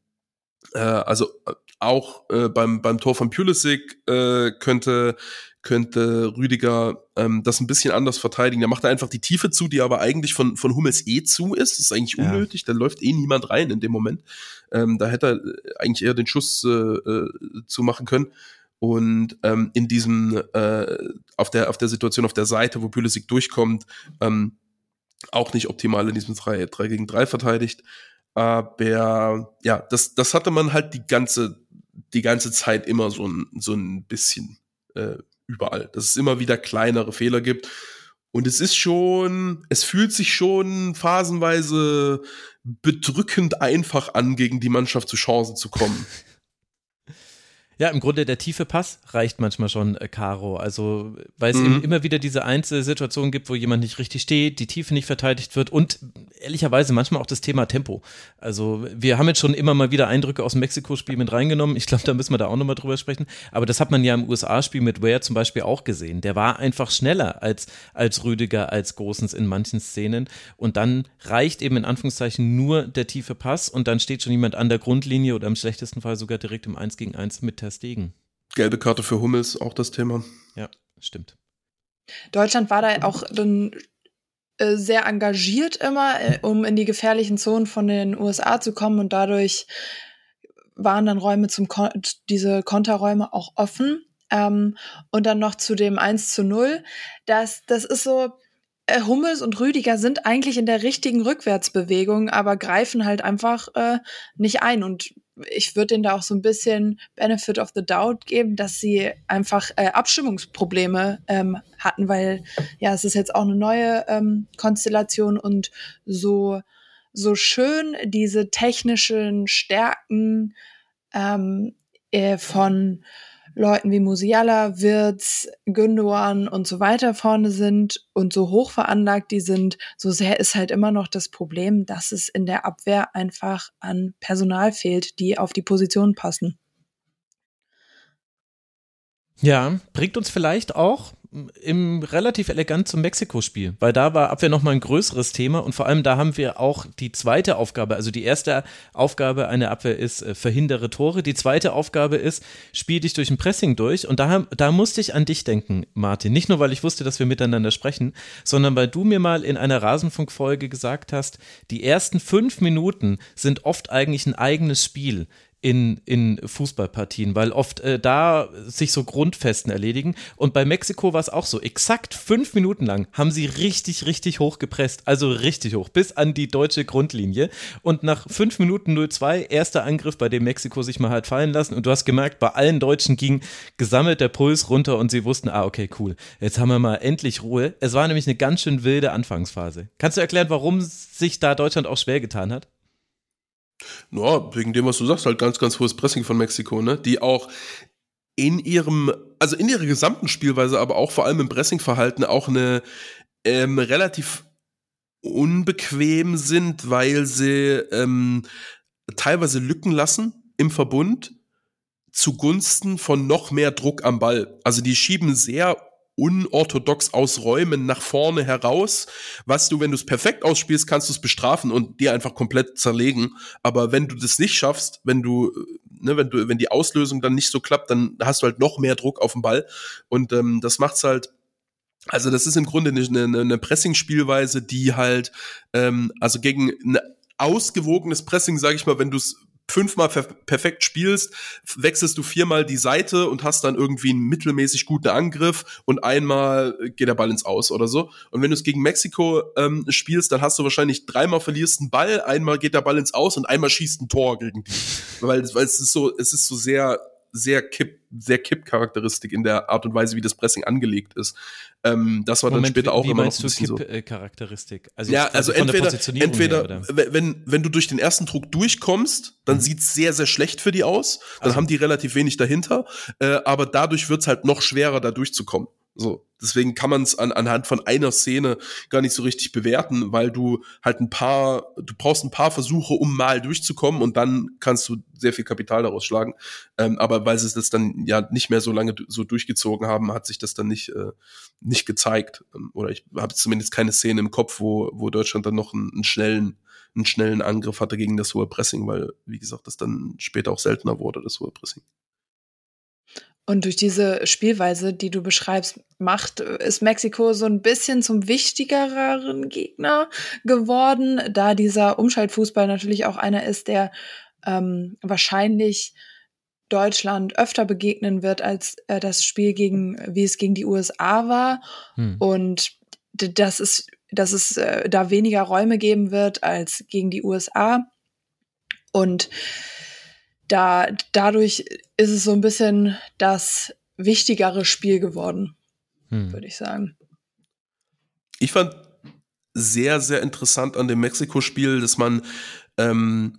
äh, also äh, auch äh, beim, beim Tor von Pulisic äh, könnte könnte Rüdiger ähm, das ein bisschen anders verteidigen. Der macht da einfach die Tiefe zu, die aber eigentlich von, von Hummels eh zu ist. Das ist eigentlich ja. unnötig, da läuft eh niemand rein in dem Moment. Ähm, da hätte er eigentlich eher den Schuss äh, äh, zu machen können. Und ähm, in diesem, äh, auf der, auf der Situation auf der Seite, wo Pulisic durchkommt, ähm, auch nicht optimal in diesem 3, 3 gegen 3 verteidigt. Aber ja, das, das hatte man halt die ganze, die ganze Zeit immer so ein, so ein bisschen äh, überall. Dass es immer wieder kleinere Fehler gibt. Und es ist schon, es fühlt sich schon phasenweise bedrückend einfach an, gegen die Mannschaft zu Chancen zu kommen. Ja, im Grunde der tiefe Pass reicht manchmal schon, äh, Caro. Also, weil es mhm. immer wieder diese Einzelsituationen gibt, wo jemand nicht richtig steht, die Tiefe nicht verteidigt wird und ehrlicherweise manchmal auch das Thema Tempo. Also, wir haben jetzt schon immer mal wieder Eindrücke aus dem Mexiko-Spiel mit reingenommen. Ich glaube, da müssen wir da auch nochmal drüber sprechen. Aber das hat man ja im USA-Spiel mit Ware zum Beispiel auch gesehen. Der war einfach schneller als, als Rüdiger, als Großens in manchen Szenen. Und dann reicht eben in Anführungszeichen nur der tiefe Pass und dann steht schon jemand an der Grundlinie oder im schlechtesten Fall sogar direkt im 1 gegen 1 mit der Stegen. Gelbe Karte für Hummels, auch das Thema. Ja, stimmt. Deutschland war da auch dann äh, sehr engagiert immer, äh, um in die gefährlichen Zonen von den USA zu kommen und dadurch waren dann Räume zum Kon diese Konterräume auch offen. Ähm, und dann noch zu dem 1 zu 0. Das, das ist so, äh, Hummels und Rüdiger sind eigentlich in der richtigen Rückwärtsbewegung, aber greifen halt einfach äh, nicht ein. Und ich würde denen da auch so ein bisschen Benefit of the Doubt geben, dass sie einfach äh, Abstimmungsprobleme ähm, hatten, weil ja, es ist jetzt auch eine neue ähm, Konstellation und so, so schön diese technischen Stärken ähm, äh, von Leuten wie Musiala, Wirtz, Gündogan und so weiter vorne sind und so hoch veranlagt die sind, so sehr ist halt immer noch das Problem, dass es in der Abwehr einfach an Personal fehlt, die auf die Position passen. Ja, bringt uns vielleicht auch im relativ elegant zum Mexiko-Spiel, weil da war Abwehr nochmal ein größeres Thema und vor allem da haben wir auch die zweite Aufgabe, also die erste Aufgabe einer Abwehr ist, äh, verhindere Tore, die zweite Aufgabe ist, spiel dich durch ein Pressing durch und da, da musste ich an dich denken, Martin, nicht nur, weil ich wusste, dass wir miteinander sprechen, sondern weil du mir mal in einer Rasenfunkfolge gesagt hast, die ersten fünf Minuten sind oft eigentlich ein eigenes Spiel in, in Fußballpartien, weil oft äh, da sich so Grundfesten erledigen. Und bei Mexiko war es auch so. Exakt fünf Minuten lang haben sie richtig, richtig hoch gepresst. Also richtig hoch, bis an die deutsche Grundlinie. Und nach fünf Minuten 0-2, erster Angriff, bei dem Mexiko sich mal hat fallen lassen. Und du hast gemerkt, bei allen Deutschen ging gesammelt der Puls runter und sie wussten, ah, okay, cool. Jetzt haben wir mal endlich Ruhe. Es war nämlich eine ganz schön wilde Anfangsphase. Kannst du erklären, warum sich da Deutschland auch schwer getan hat? Ja, wegen dem, was du sagst, halt ganz, ganz hohes Pressing von Mexiko, ne? Die auch in ihrem, also in ihrer gesamten Spielweise, aber auch vor allem im Pressingverhalten auch eine ähm, relativ unbequem sind, weil sie ähm, teilweise Lücken lassen im Verbund zugunsten von noch mehr Druck am Ball. Also die schieben sehr unorthodox ausräumen nach vorne heraus, was du, wenn du es perfekt ausspielst, kannst du es bestrafen und dir einfach komplett zerlegen. Aber wenn du das nicht schaffst, wenn du, ne, wenn du, wenn die Auslösung dann nicht so klappt, dann hast du halt noch mehr Druck auf den Ball. Und ähm, das macht's halt also das ist im Grunde eine, eine, eine Pressing-Spielweise, die halt, ähm, also gegen ein ausgewogenes Pressing, sage ich mal, wenn du es fünfmal perfekt spielst, wechselst du viermal die Seite und hast dann irgendwie einen mittelmäßig guten Angriff und einmal geht der Ball ins Aus oder so. Und wenn du es gegen Mexiko ähm, spielst, dann hast du wahrscheinlich dreimal verlierst einen Ball, einmal geht der Ball ins Aus und einmal schießt ein Tor gegen die. weil, weil es ist so, es ist so sehr sehr kipp, sehr Kipp-Charakteristik in der Art und Weise, wie das Pressing angelegt ist. Ähm, das war Moment, dann später auch immer noch ein bisschen Kipp-Charakteristik? Also ja, also entweder, entweder her, wenn, wenn du durch den ersten Druck durchkommst, dann mhm. sieht's sehr, sehr schlecht für die aus. Dann also. haben die relativ wenig dahinter. Äh, aber dadurch wird's halt noch schwerer, da durchzukommen. So, deswegen kann man es an, anhand von einer Szene gar nicht so richtig bewerten, weil du halt ein paar, du brauchst ein paar Versuche, um mal durchzukommen und dann kannst du sehr viel Kapital daraus schlagen. Ähm, aber weil sie das dann ja nicht mehr so lange so durchgezogen haben, hat sich das dann nicht, äh, nicht gezeigt. Ähm, oder ich habe zumindest keine Szene im Kopf, wo, wo Deutschland dann noch einen, einen schnellen, einen schnellen Angriff hatte gegen das hohe Pressing, weil, wie gesagt, das dann später auch seltener wurde, das hohe Pressing. Und durch diese Spielweise, die du beschreibst, macht, ist Mexiko so ein bisschen zum wichtigeren Gegner geworden, da dieser Umschaltfußball natürlich auch einer ist, der ähm, wahrscheinlich Deutschland öfter begegnen wird als äh, das Spiel gegen, wie es gegen die USA war. Hm. Und dass es, dass es äh, da weniger Räume geben wird als gegen die USA. Und da, dadurch ist es so ein bisschen das wichtigere Spiel geworden, hm. würde ich sagen. Ich fand sehr, sehr interessant an dem Mexiko-Spiel, dass man ähm,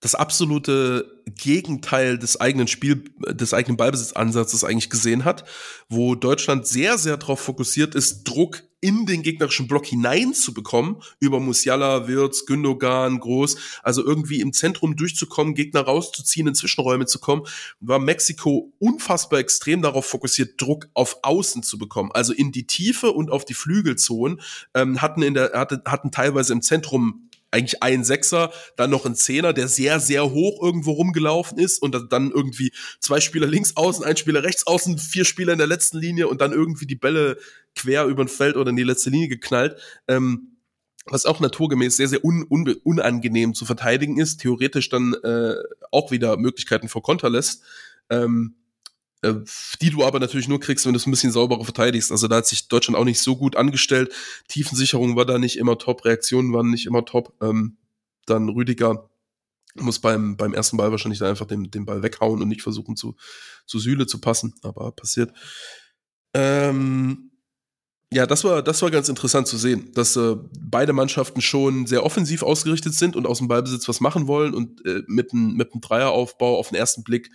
das absolute Gegenteil des eigenen Spiel, des eigenen Ballbesitzansatzes eigentlich gesehen hat, wo Deutschland sehr, sehr darauf fokussiert ist, Druck in den gegnerischen Block hineinzubekommen, über Musiala, Wirtz, Gündogan, Groß, also irgendwie im Zentrum durchzukommen, Gegner rauszuziehen, in Zwischenräume zu kommen, war Mexiko unfassbar extrem darauf fokussiert, Druck auf Außen zu bekommen, also in die Tiefe und auf die Flügelzonen, ähm, hatten in der, hatten, hatten teilweise im Zentrum eigentlich ein Sechser, dann noch ein Zehner, der sehr, sehr hoch irgendwo rumgelaufen ist und dann irgendwie zwei Spieler links außen, ein Spieler rechts außen, vier Spieler in der letzten Linie und dann irgendwie die Bälle quer über ein Feld oder in die letzte Linie geknallt. Ähm, was auch naturgemäß sehr, sehr un, un, unangenehm zu verteidigen ist, theoretisch dann äh, auch wieder Möglichkeiten vor Konter lässt. Ähm, äh, die du aber natürlich nur kriegst, wenn du es ein bisschen sauberer verteidigst. Also da hat sich Deutschland auch nicht so gut angestellt. Tiefensicherung war da nicht immer top, Reaktionen waren nicht immer top. Ähm, dann Rüdiger muss beim, beim ersten Ball wahrscheinlich dann einfach den, den Ball weghauen und nicht versuchen zu, zu Sühle zu passen, aber passiert. Ähm, Ja, das war, das war ganz interessant zu sehen, dass äh, beide Mannschaften schon sehr offensiv ausgerichtet sind und aus dem Ballbesitz was machen wollen und äh, mit einem mit Dreieraufbau auf den ersten Blick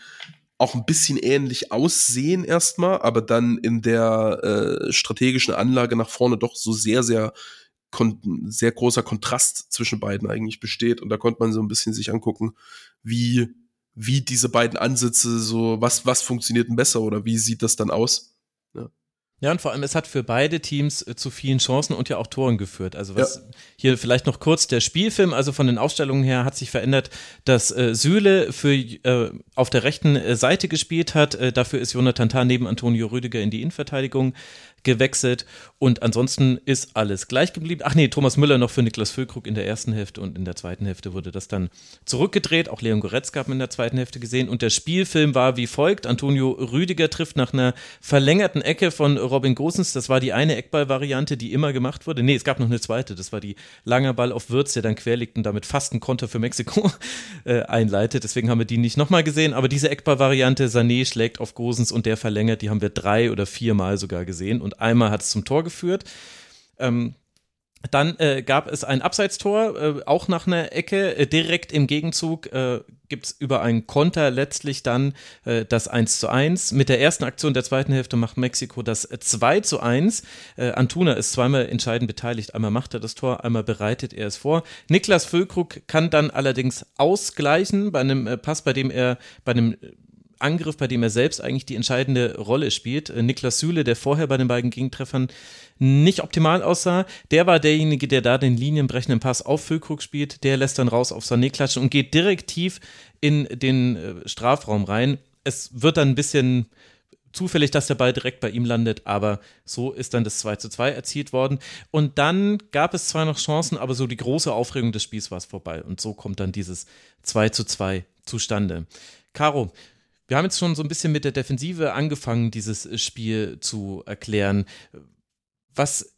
auch ein bisschen ähnlich aussehen erstmal, aber dann in der äh, strategischen Anlage nach vorne doch so sehr, sehr sehr großer Kontrast zwischen beiden eigentlich besteht. Und da konnte man so ein bisschen sich angucken, wie, wie diese beiden Ansätze so, was, was funktioniert denn besser oder wie sieht das dann aus? Ja. Und vor allem, es hat für beide Teams äh, zu vielen Chancen und ja auch Toren geführt. Also was ja. hier vielleicht noch kurz der Spielfilm, also von den Aufstellungen her hat sich verändert, dass äh, Süle für äh, auf der rechten äh, Seite gespielt hat. Äh, dafür ist Jonathan Tah neben Antonio Rüdiger in die Innenverteidigung gewechselt und ansonsten ist alles gleich geblieben. Ach nee, Thomas Müller noch für Niklas Füllkrug in der ersten Hälfte und in der zweiten Hälfte wurde das dann zurückgedreht. Auch Leon Goretzka hat man in der zweiten Hälfte gesehen und der Spielfilm war wie folgt. Antonio Rüdiger trifft nach einer verlängerten Ecke von Robin Gosens. Das war die eine Eckball-Variante, die immer gemacht wurde. Nee, es gab noch eine zweite. Das war die langer Ball auf Würz, der dann querliegt und damit fast einen Konter für Mexiko äh, einleitet. Deswegen haben wir die nicht nochmal gesehen. Aber diese Eckball-Variante, Sané schlägt auf Gosens und der verlängert, die haben wir drei oder viermal sogar gesehen und einmal hat es zum Tor geführt. Ähm, dann äh, gab es ein Abseitstor, äh, auch nach einer Ecke. Äh, direkt im Gegenzug äh, gibt es über einen Konter letztlich dann äh, das 1 zu 1. Mit der ersten Aktion der zweiten Hälfte macht Mexiko das 2 zu 1. Äh, Antuna ist zweimal entscheidend beteiligt. Einmal macht er das Tor, einmal bereitet er es vor. Niklas Füllkrug kann dann allerdings ausgleichen bei einem äh, Pass, bei dem er bei einem Angriff, bei dem er selbst eigentlich die entscheidende Rolle spielt. Äh, Niklas Süle, der vorher bei den beiden Gegentreffern nicht optimal aussah, der war derjenige, der da den linienbrechenden Pass auf Füllkrug spielt. Der lässt dann raus auf Sané klatschen und geht direkt tief in den äh, Strafraum rein. Es wird dann ein bisschen zufällig, dass der Ball direkt bei ihm landet, aber so ist dann das 2 zu 2 erzielt worden. Und dann gab es zwar noch Chancen, aber so die große Aufregung des Spiels war es vorbei. Und so kommt dann dieses 2 zu 2 zustande. Caro, wir haben jetzt schon so ein bisschen mit der Defensive angefangen, dieses Spiel zu erklären. Was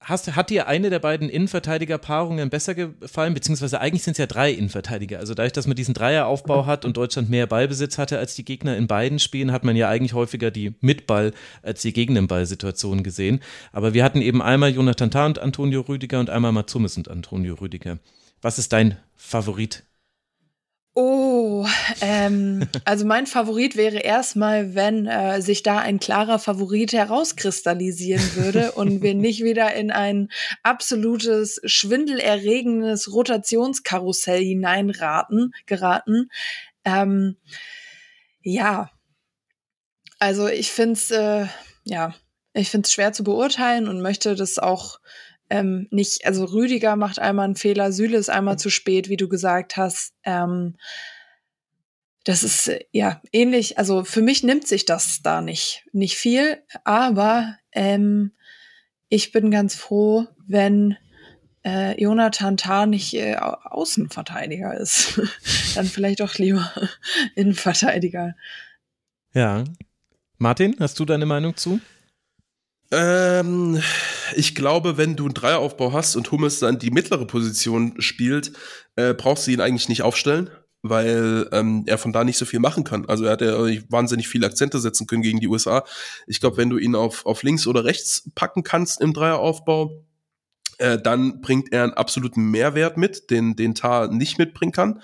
hast, hat dir eine der beiden Innenverteidigerpaarungen besser gefallen? Beziehungsweise eigentlich sind es ja drei Innenverteidiger. Also dadurch, dass man diesen Dreieraufbau hat und Deutschland mehr Ballbesitz hatte als die Gegner in beiden Spielen, hat man ja eigentlich häufiger die Mitball als die gegen den Ball-Situationen gesehen. Aber wir hatten eben einmal Jonathan Tah und Antonio Rüdiger und einmal Matsumis und Antonio Rüdiger. Was ist dein Favorit Oh, ähm, also mein Favorit wäre erstmal, wenn äh, sich da ein klarer Favorit herauskristallisieren würde und wir nicht wieder in ein absolutes schwindelerregendes Rotationskarussell hineinraten, geraten. Ähm, ja, also ich finde es, äh, ja, ich finde es schwer zu beurteilen und möchte das auch ähm, nicht, also Rüdiger macht einmal einen Fehler, Süle ist einmal zu spät, wie du gesagt hast. Ähm, das ist äh, ja ähnlich, also für mich nimmt sich das da nicht, nicht viel, aber ähm, ich bin ganz froh, wenn äh, Jonathan Tah nicht äh, Außenverteidiger ist. Dann vielleicht auch lieber Innenverteidiger. Ja. Martin, hast du deine Meinung zu? Ähm, ich glaube, wenn du einen Dreieraufbau hast und Hummels dann die mittlere Position spielt, äh, brauchst du ihn eigentlich nicht aufstellen, weil ähm, er von da nicht so viel machen kann. Also er hat ja wahnsinnig viele Akzente setzen können gegen die USA. Ich glaube, wenn du ihn auf, auf links oder rechts packen kannst im Dreieraufbau, äh, dann bringt er einen absoluten Mehrwert mit, den, den Tar nicht mitbringen kann.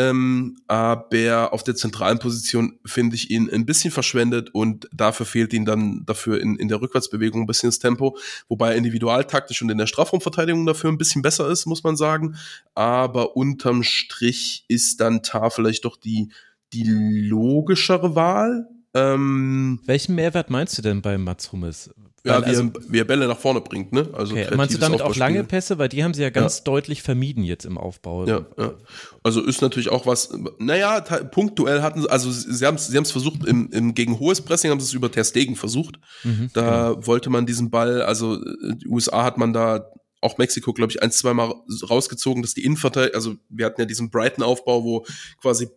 Ähm, aber auf der zentralen Position finde ich ihn ein bisschen verschwendet und dafür fehlt ihm dann dafür in, in der Rückwärtsbewegung ein bisschen das Tempo, wobei er individualtaktisch und in der Strafraumverteidigung dafür ein bisschen besser ist, muss man sagen. Aber unterm Strich ist dann Tar vielleicht doch die, die logischere Wahl. Ähm, Welchen Mehrwert meinst du denn bei Mats Hummels? Ja, wie, also, er, wie er Bälle nach vorne bringt, ne? Also okay. Meinst du damit auch lange Pässe? Weil die haben sie ja ganz ja. deutlich vermieden jetzt im Aufbau. Ja, ja. Also ist natürlich auch was, naja, punktuell hatten sie, also sie haben es sie versucht, im, im, gegen hohes Pressing haben sie es über Terstegen versucht. Mhm, da genau. wollte man diesen Ball, also die USA hat man da auch Mexiko, glaube ich, ein, zwei Mal rausgezogen, dass die Innenverteidigung, also wir hatten ja diesen Brighton-Aufbau, wo quasi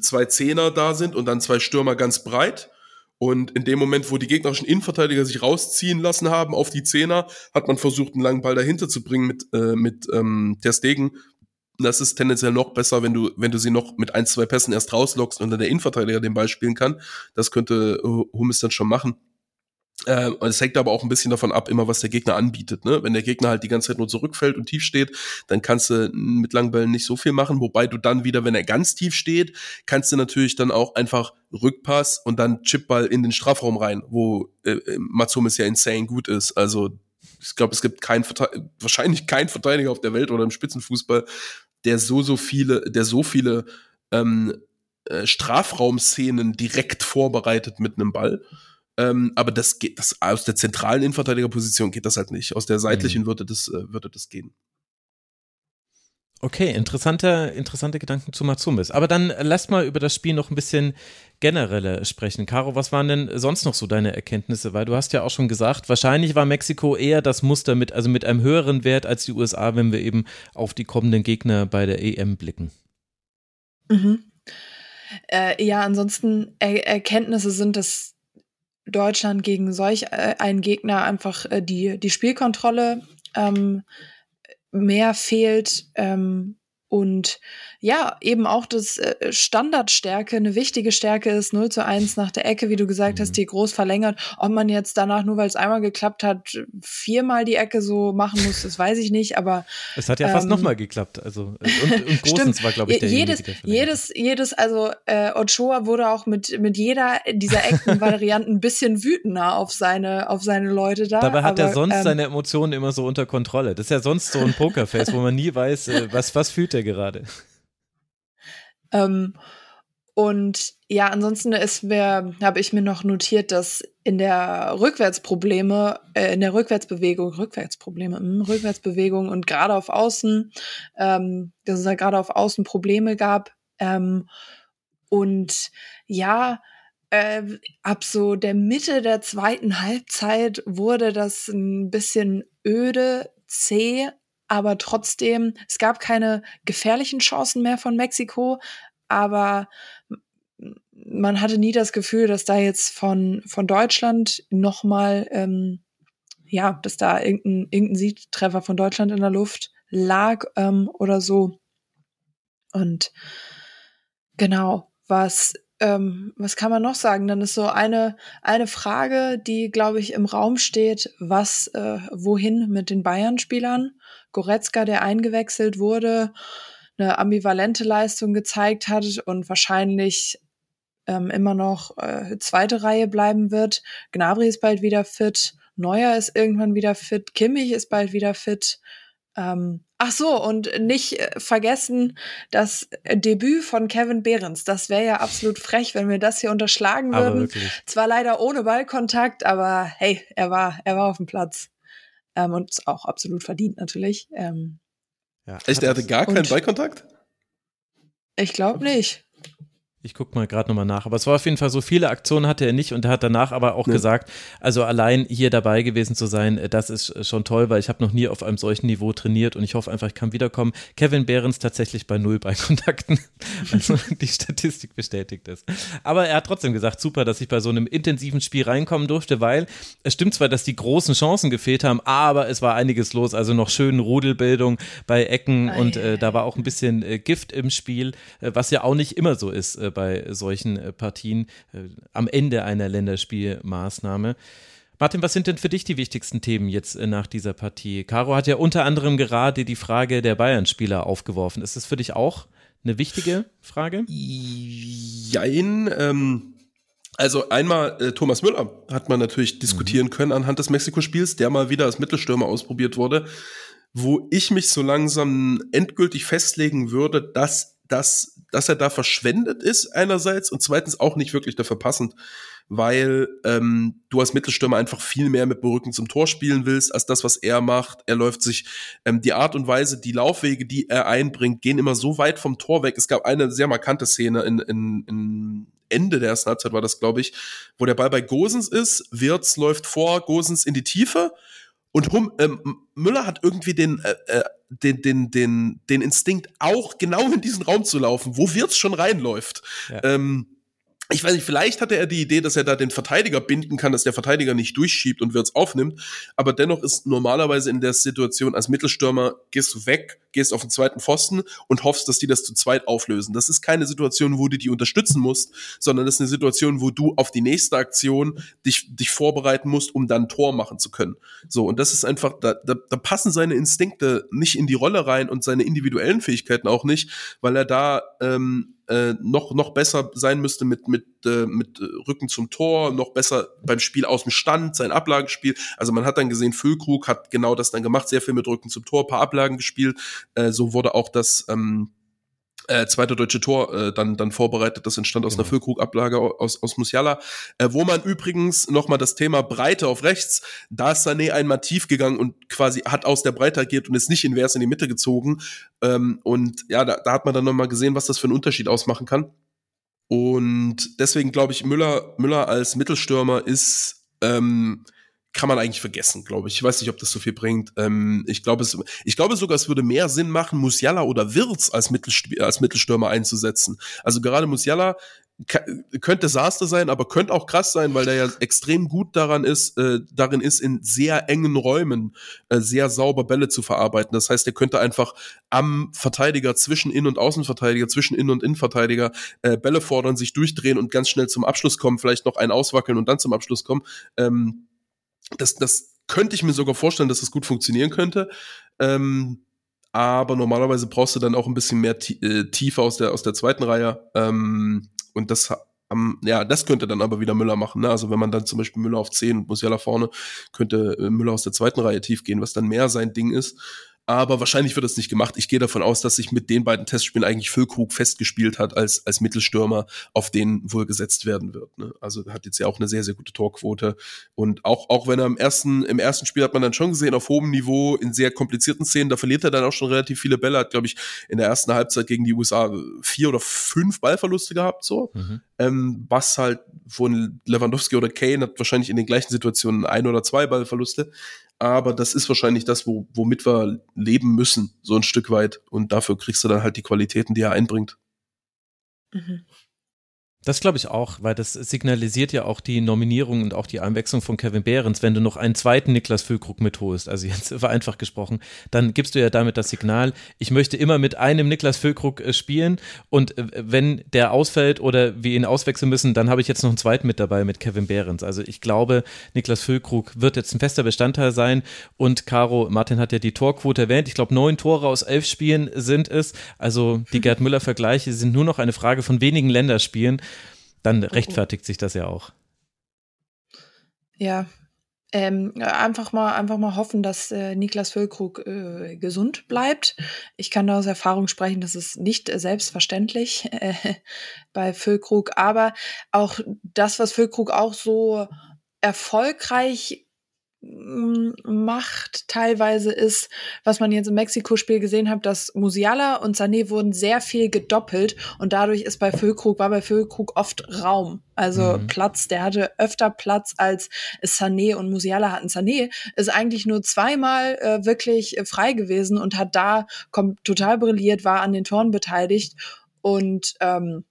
zwei Zehner da sind und dann zwei Stürmer ganz breit und in dem Moment, wo die gegnerischen Innenverteidiger sich rausziehen lassen haben auf die Zehner, hat man versucht, einen langen Ball dahinter zu bringen mit, äh, mit ähm, der Stegen. Das ist tendenziell noch besser, wenn du, wenn du sie noch mit ein, zwei Pässen erst rauslockst und dann der Innenverteidiger den Ball spielen kann. Das könnte äh, Hummels dann schon machen. Äh, es hängt aber auch ein bisschen davon ab, immer was der Gegner anbietet. Ne? Wenn der Gegner halt die ganze Zeit nur zurückfällt und tief steht, dann kannst du mit langen Bällen nicht so viel machen. Wobei du dann wieder, wenn er ganz tief steht, kannst du natürlich dann auch einfach Rückpass und dann Chipball in den Strafraum rein, wo äh, äh Matsumis ja insane gut ist. Also ich glaube, es gibt kein wahrscheinlich keinen Verteidiger auf der Welt oder im Spitzenfußball, der so so viele, der so viele ähm, äh, Strafraumszenen direkt vorbereitet mit einem Ball. Ähm, aber das geht, das aus der zentralen Innenverteidigerposition geht das halt nicht. Aus der seitlichen mhm. würde das, äh, würde das gehen. Okay, interessante, interessante Gedanken zu Matsumis. Aber dann lass mal über das Spiel noch ein bisschen genereller sprechen. Caro, was waren denn sonst noch so deine Erkenntnisse? Weil du hast ja auch schon gesagt, wahrscheinlich war Mexiko eher das Muster mit, also mit einem höheren Wert als die USA, wenn wir eben auf die kommenden Gegner bei der EM blicken. Mhm. Äh, ja, ansonsten er Erkenntnisse sind, dass Deutschland gegen solch äh, einen Gegner einfach äh, die, die Spielkontrolle ähm, mehr fehlt ähm, und ja, eben auch das äh, Standardstärke, eine wichtige Stärke ist 0 zu 1 nach der Ecke, wie du gesagt hast, mhm. die groß verlängert. Ob man jetzt danach, nur weil es einmal geklappt hat, viermal die Ecke so machen muss, das weiß ich nicht, aber. Es hat ja ähm, fast nochmal geklappt. Also, und, und Großens war, glaube ich, der jedes, jedes, jedes, also äh, Ochoa wurde auch mit, mit jeder dieser Eckenvarianten ein bisschen wütender auf seine, auf seine Leute da. Dabei hat aber, er sonst ähm, seine Emotionen immer so unter Kontrolle. Das ist ja sonst so ein Pokerface, wo man nie weiß, äh, was, was fühlt er gerade. Ähm, und ja, ansonsten habe ich mir noch notiert, dass in der Rückwärtsprobleme, äh, in der Rückwärtsbewegung, Rückwärtsprobleme, mh, hm, Rückwärtsbewegung und gerade auf Außen, ähm, dass es da gerade auf Außen Probleme gab. Ähm, und ja, äh, ab so der Mitte der zweiten Halbzeit wurde das ein bisschen öde, zäh, aber trotzdem, es gab keine gefährlichen Chancen mehr von Mexiko, aber man hatte nie das Gefühl, dass da jetzt von, von Deutschland nochmal, ähm, ja, dass da irgendein, irgendein Siegtreffer von Deutschland in der Luft lag ähm, oder so. Und genau, was ähm, was kann man noch sagen? Dann ist so eine, eine Frage, die, glaube ich, im Raum steht, was, äh, wohin mit den Bayern-Spielern? Goretzka, der eingewechselt wurde, eine ambivalente Leistung gezeigt hat und wahrscheinlich ähm, immer noch äh, zweite Reihe bleiben wird. Gnabry ist bald wieder fit. Neuer ist irgendwann wieder fit. Kimmich ist bald wieder fit. Ähm, ach so, und nicht äh, vergessen das Debüt von Kevin Behrens. Das wäre ja absolut frech, wenn wir das hier unterschlagen würden. Zwar leider ohne Ballkontakt, aber hey, er war, er war auf dem Platz. Ähm, und auch absolut verdient natürlich. Ähm, ja, Echt, er hatte gar keinen Ballkontakt? Ich glaube nicht. Ich gucke mal gerade nochmal nach. Aber es war auf jeden Fall so, viele Aktionen hatte er nicht und er hat danach aber auch nee. gesagt, also allein hier dabei gewesen zu sein, äh, das ist äh, schon toll, weil ich habe noch nie auf einem solchen Niveau trainiert und ich hoffe einfach, ich kann wiederkommen. Kevin Behrens tatsächlich bei null bei Kontakten. Also die Statistik bestätigt das. Aber er hat trotzdem gesagt, super, dass ich bei so einem intensiven Spiel reinkommen durfte, weil es stimmt zwar, dass die großen Chancen gefehlt haben, aber es war einiges los. Also noch schön Rudelbildung bei Ecken oh, und äh, da war auch ein bisschen äh, Gift im Spiel, äh, was ja auch nicht immer so ist äh, bei solchen äh, Partien äh, am Ende einer Länderspielmaßnahme. Martin, was sind denn für dich die wichtigsten Themen jetzt äh, nach dieser Partie? Caro hat ja unter anderem gerade die Frage der Bayern-Spieler aufgeworfen. Ist das für dich auch eine wichtige Frage? Jein. Ähm, also einmal äh, Thomas Müller hat man natürlich diskutieren mhm. können anhand des Mexiko-Spiels, der mal wieder als Mittelstürmer ausprobiert wurde, wo ich mich so langsam endgültig festlegen würde, dass das dass er da verschwendet ist einerseits und zweitens auch nicht wirklich dafür passend, weil ähm, du als Mittelstürmer einfach viel mehr mit dem Rücken zum Tor spielen willst, als das, was er macht. Er läuft sich ähm, die Art und Weise, die Laufwege, die er einbringt, gehen immer so weit vom Tor weg. Es gab eine sehr markante Szene in, in, in Ende der ersten Halbzeit war das, glaube ich, wo der Ball bei Gosens ist, Wirtz läuft vor, Gosens in die Tiefe und hum, ähm, Müller hat irgendwie den, äh, äh, den, den, den, den Instinkt, auch genau in diesen Raum zu laufen, wo Wirtz schon reinläuft. Ja. Ähm, ich weiß nicht, vielleicht hatte er die Idee, dass er da den Verteidiger binden kann, dass der Verteidiger nicht durchschiebt und wird's aufnimmt. Aber dennoch ist normalerweise in der Situation als Mittelstürmer gehst du weg, gehst auf den zweiten Pfosten und hoffst, dass die das zu zweit auflösen. Das ist keine Situation, wo du die unterstützen musst, sondern das ist eine Situation, wo du auf die nächste Aktion dich, dich vorbereiten musst, um dann Tor machen zu können. So, und das ist einfach, da, da, da passen seine Instinkte nicht in die Rolle rein und seine individuellen Fähigkeiten auch nicht, weil er da ähm, äh, noch, noch besser sein müsste mit, mit, äh, mit Rücken zum Tor, noch besser beim Spiel aus dem Stand, sein Ablagenspiel. Also man hat dann gesehen, Füllkrug hat genau das dann gemacht, sehr viel mit Rücken zum Tor, paar Ablagen gespielt. Äh, so wurde auch das ähm, äh, zweite deutsche Tor äh, dann, dann vorbereitet. Das entstand aus genau. einer Füllkrugablage aus, aus Musiala. Äh, wo man übrigens nochmal das Thema Breite auf rechts, da ist Sané einmal tief gegangen und quasi hat aus der Breite agiert und ist nicht invers in die Mitte gezogen. Ähm, und ja, da, da hat man dann nochmal gesehen, was das für einen Unterschied ausmachen kann. Und deswegen glaube ich, Müller, Müller als Mittelstürmer ist ähm, kann man eigentlich vergessen, glaube ich. Ich weiß nicht, ob das so viel bringt. Ähm, ich glaube, es, ich glaube sogar, es würde mehr Sinn machen, Musiala oder Wirz als, Mittelst als Mittelstürmer einzusetzen. Also gerade Musiala könnte Desaster sein, aber könnte auch krass sein, weil der ja extrem gut daran ist, äh, darin ist, in sehr engen Räumen äh, sehr sauber Bälle zu verarbeiten. Das heißt, er könnte einfach am Verteidiger zwischen Innen- und Außenverteidiger, zwischen Innen- und Innenverteidiger äh, Bälle fordern, sich durchdrehen und ganz schnell zum Abschluss kommen, vielleicht noch einen auswackeln und dann zum Abschluss kommen. Ähm, das, das könnte ich mir sogar vorstellen, dass das gut funktionieren könnte. Ähm, aber normalerweise brauchst du dann auch ein bisschen mehr äh, Tiefe aus der, aus der zweiten Reihe. Ähm, und das, ähm, ja, das könnte dann aber wieder Müller machen. Ne? Also wenn man dann zum Beispiel Müller auf 10 und Musiala vorne, könnte äh, Müller aus der zweiten Reihe tief gehen, was dann mehr sein Ding ist aber wahrscheinlich wird das nicht gemacht. Ich gehe davon aus, dass sich mit den beiden Testspielen eigentlich Füllkrug festgespielt hat als, als Mittelstürmer, auf den wohl gesetzt werden wird. Ne? Also hat jetzt ja auch eine sehr, sehr gute Torquote. Und auch, auch wenn er im ersten, im ersten Spiel hat man dann schon gesehen, auf hohem Niveau, in sehr komplizierten Szenen, da verliert er dann auch schon relativ viele Bälle, hat, glaube ich, in der ersten Halbzeit gegen die USA vier oder fünf Ballverluste gehabt, so. Mhm. Ähm, was halt von Lewandowski oder Kane hat wahrscheinlich in den gleichen Situationen ein oder zwei Ballverluste aber das ist wahrscheinlich das, wo, womit wir leben müssen, so ein Stück weit. Und dafür kriegst du dann halt die Qualitäten, die er einbringt. Mhm. Das glaube ich auch, weil das signalisiert ja auch die Nominierung und auch die Einwechslung von Kevin Behrens. Wenn du noch einen zweiten Niklas Füllkrug mitholst, also jetzt vereinfacht gesprochen, dann gibst du ja damit das Signal, ich möchte immer mit einem Niklas Füllkrug äh, spielen und äh, wenn der ausfällt oder wir ihn auswechseln müssen, dann habe ich jetzt noch einen zweiten mit dabei mit Kevin Behrens. Also ich glaube, Niklas Füllkrug wird jetzt ein fester Bestandteil sein und Caro, Martin hat ja die Torquote erwähnt. Ich glaube, neun Tore aus elf Spielen sind es. Also die Gerd Müller-Vergleiche sind nur noch eine Frage von wenigen Länderspielen dann rechtfertigt sich das ja auch. Ja, ähm, einfach mal, einfach mal hoffen, dass äh, Niklas Füllkrug äh, gesund bleibt. Ich kann da aus Erfahrung sprechen, das ist nicht äh, selbstverständlich äh, bei Füllkrug, aber auch das, was Füllkrug auch so erfolgreich macht teilweise ist, was man jetzt im Mexiko-Spiel gesehen hat, dass Musiala und Sané wurden sehr viel gedoppelt und dadurch ist bei Füllkrug, war bei Füllkrug oft Raum, also mhm. Platz, der hatte öfter Platz als Sané und Musiala hatten. Sané ist eigentlich nur zweimal äh, wirklich äh, frei gewesen und hat da total brilliert, war an den Toren beteiligt und ähm,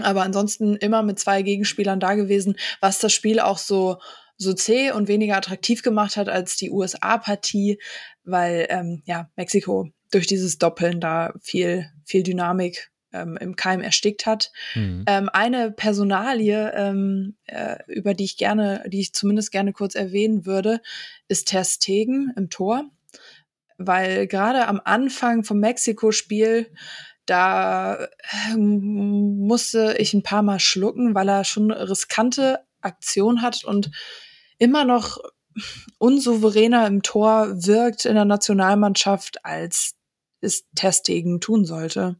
aber ansonsten immer mit zwei Gegenspielern da gewesen, was das Spiel auch so so zäh und weniger attraktiv gemacht hat als die USA-Partie, weil ähm, ja Mexiko durch dieses Doppeln da viel viel Dynamik ähm, im Keim erstickt hat. Mhm. Ähm, eine Personalie, ähm, äh, über die ich gerne, die ich zumindest gerne kurz erwähnen würde, ist Ter Stegen im Tor, weil gerade am Anfang vom Mexiko-Spiel da ähm, musste ich ein paar Mal schlucken, weil er schon riskante Aktion hat und immer noch unsouveräner im Tor wirkt in der Nationalmannschaft, als es Testegen tun sollte.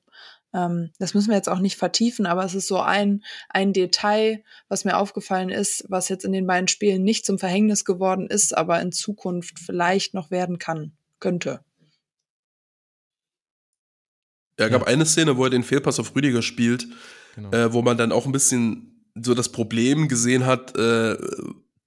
Ähm, das müssen wir jetzt auch nicht vertiefen, aber es ist so ein, ein Detail, was mir aufgefallen ist, was jetzt in den beiden Spielen nicht zum Verhängnis geworden ist, aber in Zukunft vielleicht noch werden kann, könnte. Ja, gab ja. eine Szene, wo er den Fehlpass auf Rüdiger spielt, genau. äh, wo man dann auch ein bisschen so das Problem gesehen hat, äh,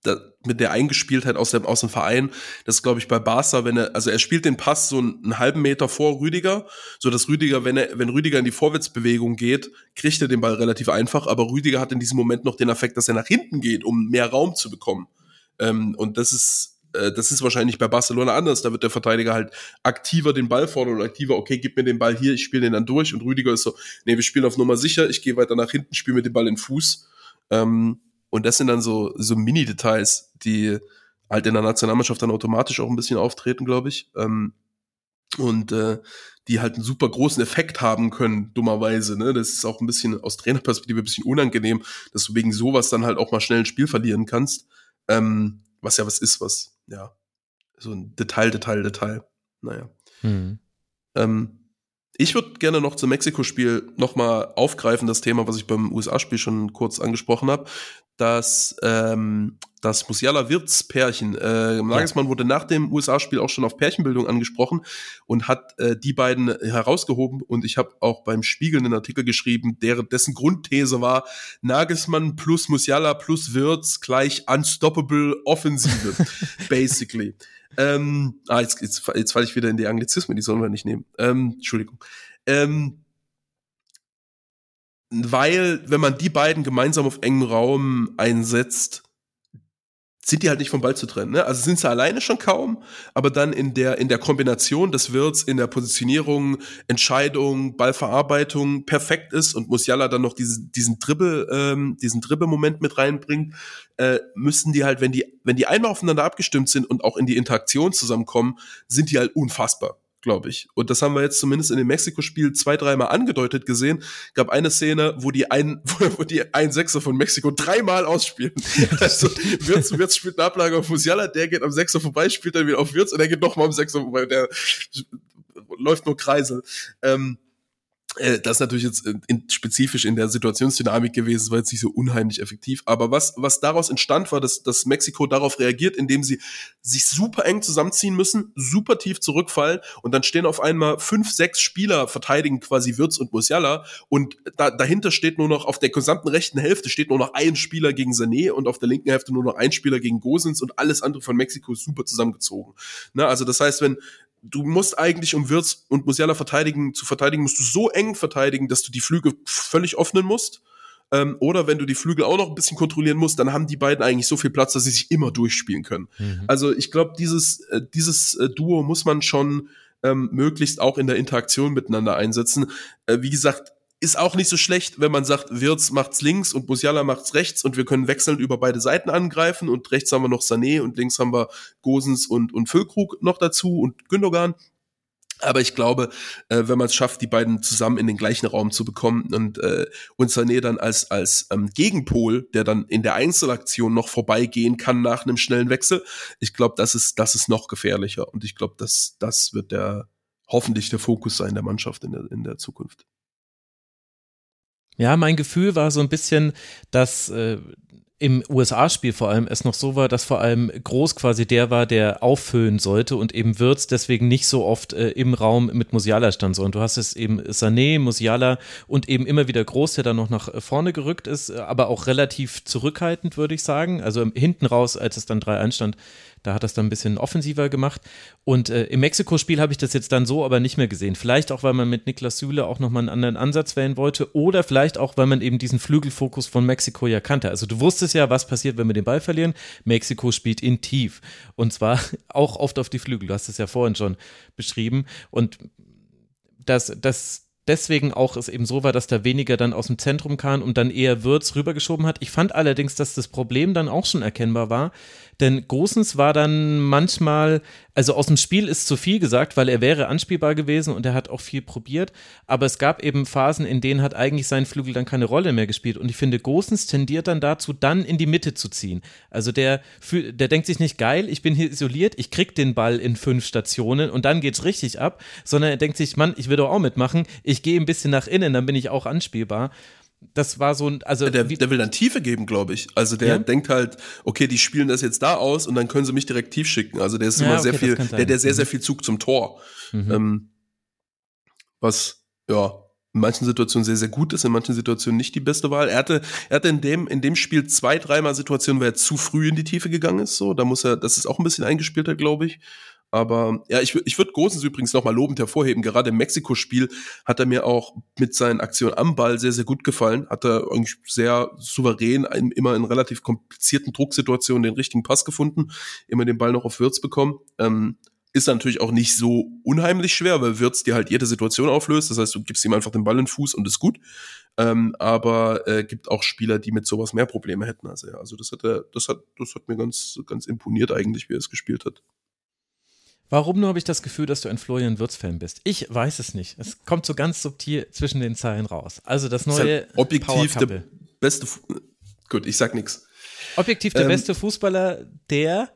da, mit der Eingespieltheit aus dem, aus dem Verein. Das glaube ich bei Barca, wenn er, also er spielt den Pass so einen, einen, halben Meter vor Rüdiger, so dass Rüdiger, wenn er, wenn Rüdiger in die Vorwärtsbewegung geht, kriegt er den Ball relativ einfach, aber Rüdiger hat in diesem Moment noch den Effekt, dass er nach hinten geht, um mehr Raum zu bekommen. Ähm, und das ist, äh, das ist wahrscheinlich bei Barcelona anders. Da wird der Verteidiger halt aktiver den Ball fordern und aktiver, okay, gib mir den Ball hier, ich spiele den dann durch. Und Rüdiger ist so, nee, wir spielen auf Nummer sicher, ich gehe weiter nach hinten, spiele mit dem Ball in Fuß. Ähm, und das sind dann so, so Mini-Details, die halt in der Nationalmannschaft dann automatisch auch ein bisschen auftreten, glaube ich. Ähm, und äh, die halt einen super großen Effekt haben können, dummerweise. Ne? Das ist auch ein bisschen aus Trainerperspektive ein bisschen unangenehm, dass du wegen sowas dann halt auch mal schnell ein Spiel verlieren kannst. Ähm, was ja was ist, was, ja, so ein Detail, Detail, Detail. Naja. Hm. Ähm, ich würde gerne noch zum Mexiko-Spiel nochmal aufgreifen, das Thema, was ich beim USA-Spiel schon kurz angesprochen habe dass ähm, das Musiala-Wirtz-Pärchen, äh, Nagelsmann ja. wurde nach dem USA-Spiel auch schon auf Pärchenbildung angesprochen und hat äh, die beiden herausgehoben und ich habe auch beim Spiegel einen Artikel geschrieben, der, dessen Grundthese war, Nagelsmann plus Musiala plus Wirtz gleich unstoppable Offensive, basically. ähm, ah, jetzt, jetzt, jetzt falle ich wieder in die Anglizismen, die sollen wir nicht nehmen. Ähm, Entschuldigung. Ähm, weil, wenn man die beiden gemeinsam auf engem Raum einsetzt, sind die halt nicht vom Ball zu trennen. Ne? Also sind sie alleine schon kaum, aber dann in der, in der Kombination des Wirts, in der Positionierung, Entscheidung, Ballverarbeitung perfekt ist und Musiala dann noch diesen, diesen Dribble, ähm, diesen Dribble-Moment mit reinbringt, äh, müssen die halt, wenn die, wenn die einmal aufeinander abgestimmt sind und auch in die Interaktion zusammenkommen, sind die halt unfassbar glaube ich. Und das haben wir jetzt zumindest in dem Mexiko-Spiel zwei, dreimal angedeutet gesehen. Gab eine Szene, wo die ein, wo die ein Sechser von Mexiko dreimal ausspielen. also Wirtz, Wirtz spielt eine Ablage auf Musiala, der geht am Sechser vorbei, spielt dann wieder auf Wirtz und der geht nochmal am Sechser vorbei. Der läuft nur Kreisel. Ähm, äh, das ist natürlich jetzt äh, in, spezifisch in der Situationsdynamik gewesen, war jetzt nicht so unheimlich effektiv. Aber was, was daraus entstand, war, dass, dass Mexiko darauf reagiert, indem sie sich super eng zusammenziehen müssen, super tief zurückfallen und dann stehen auf einmal fünf, sechs Spieler verteidigen quasi Wirtz und Musiala und da, dahinter steht nur noch, auf der gesamten rechten Hälfte steht nur noch ein Spieler gegen Sané und auf der linken Hälfte nur noch ein Spieler gegen Gosens und alles andere von Mexiko ist super zusammengezogen. Ne, also das heißt, wenn, du musst eigentlich, um Wirtz und Musiala verteidigen, zu verteidigen, musst du so eng verteidigen, dass du die Flügel völlig öffnen musst. Ähm, oder wenn du die Flügel auch noch ein bisschen kontrollieren musst, dann haben die beiden eigentlich so viel Platz, dass sie sich immer durchspielen können. Mhm. Also ich glaube, dieses, äh, dieses äh, Duo muss man schon ähm, möglichst auch in der Interaktion miteinander einsetzen. Äh, wie gesagt, ist auch nicht so schlecht, wenn man sagt, Wirtz macht's links und Musiala macht's rechts und wir können wechselnd über beide Seiten angreifen und rechts haben wir noch Sané und links haben wir Gosens und, und Füllkrug noch dazu und Gündogan. Aber ich glaube, äh, wenn man es schafft, die beiden zusammen in den gleichen Raum zu bekommen und, äh, und Sané dann als, als ähm, Gegenpol, der dann in der Einzelaktion noch vorbeigehen kann nach einem schnellen Wechsel, ich glaube, das ist, das ist noch gefährlicher. Und ich glaube, das, das wird der hoffentlich der Fokus sein der Mannschaft in der, in der Zukunft. Ja, mein Gefühl war so ein bisschen, dass äh, im USA-Spiel vor allem es noch so war, dass vor allem Groß quasi der war, der auffüllen sollte und eben Wirtz deswegen nicht so oft äh, im Raum mit Musiala stand. So. Und du hast es eben Sané, Musiala und eben immer wieder Groß, der dann noch nach vorne gerückt ist, aber auch relativ zurückhaltend, würde ich sagen. Also hinten raus, als es dann 3-1 stand, da hat das dann ein bisschen offensiver gemacht. Und äh, im Mexiko-Spiel habe ich das jetzt dann so aber nicht mehr gesehen. Vielleicht auch, weil man mit Niklas Süle auch nochmal einen anderen Ansatz wählen wollte oder vielleicht auch, weil man eben diesen Flügelfokus von Mexiko ja kannte. Also du wusstest ja, was passiert, wenn wir den Ball verlieren. Mexiko spielt in tief. Und zwar auch oft auf die Flügel. Du hast es ja vorhin schon beschrieben. Und das, das, deswegen auch es eben so war, dass da weniger dann aus dem Zentrum kam und dann eher Würz rübergeschoben hat. Ich fand allerdings, dass das Problem dann auch schon erkennbar war, denn Gosens war dann manchmal, also aus dem Spiel ist zu viel gesagt, weil er wäre anspielbar gewesen und er hat auch viel probiert. Aber es gab eben Phasen, in denen hat eigentlich sein Flügel dann keine Rolle mehr gespielt. Und ich finde, Gosens tendiert dann dazu, dann in die Mitte zu ziehen. Also der, der denkt sich nicht geil, ich bin hier isoliert, ich krieg den Ball in fünf Stationen und dann geht's richtig ab, sondern er denkt sich, Mann, ich will doch auch mitmachen, ich gehe ein bisschen nach innen, dann bin ich auch anspielbar das war so ein, also. Der, der will dann Tiefe geben, glaube ich. Also der ja? denkt halt, okay, die spielen das jetzt da aus und dann können sie mich direkt tief schicken. Also der ist ja, immer okay, sehr viel, der, der sehr, sehr mhm. viel Zug zum Tor. Mhm. Ähm, was, ja, in manchen Situationen sehr, sehr gut ist, in manchen Situationen nicht die beste Wahl. Er hatte, er hatte in dem, in dem Spiel zwei, dreimal Situationen, wo er zu früh in die Tiefe gegangen ist, so. Da muss er, das ist auch ein bisschen eingespielt hat, glaube ich. Aber ja, ich, ich würde Gosens übrigens nochmal lobend hervorheben. Gerade im Mexiko-Spiel hat er mir auch mit seinen Aktionen am Ball sehr, sehr gut gefallen. Hat er eigentlich sehr souverän, immer in relativ komplizierten Drucksituationen den richtigen Pass gefunden, immer den Ball noch auf Würz bekommen. Ähm, ist natürlich auch nicht so unheimlich schwer, weil Wirtz dir halt jede Situation auflöst. Das heißt, du gibst ihm einfach den Ball in den Fuß und ist gut. Ähm, aber äh, gibt auch Spieler, die mit sowas mehr Probleme hätten als er. Also das hat er, das hat, das hat mir ganz, ganz imponiert eigentlich, wie er es gespielt hat. Warum nur habe ich das Gefühl, dass du ein Florian Wirtz-Fan bist? Ich weiß es nicht. Es kommt so ganz subtil zwischen den Zeilen raus. Also das neue das objektiv der beste. Fu Gut, ich sag nichts. Objektiv der ähm, beste Fußballer, der.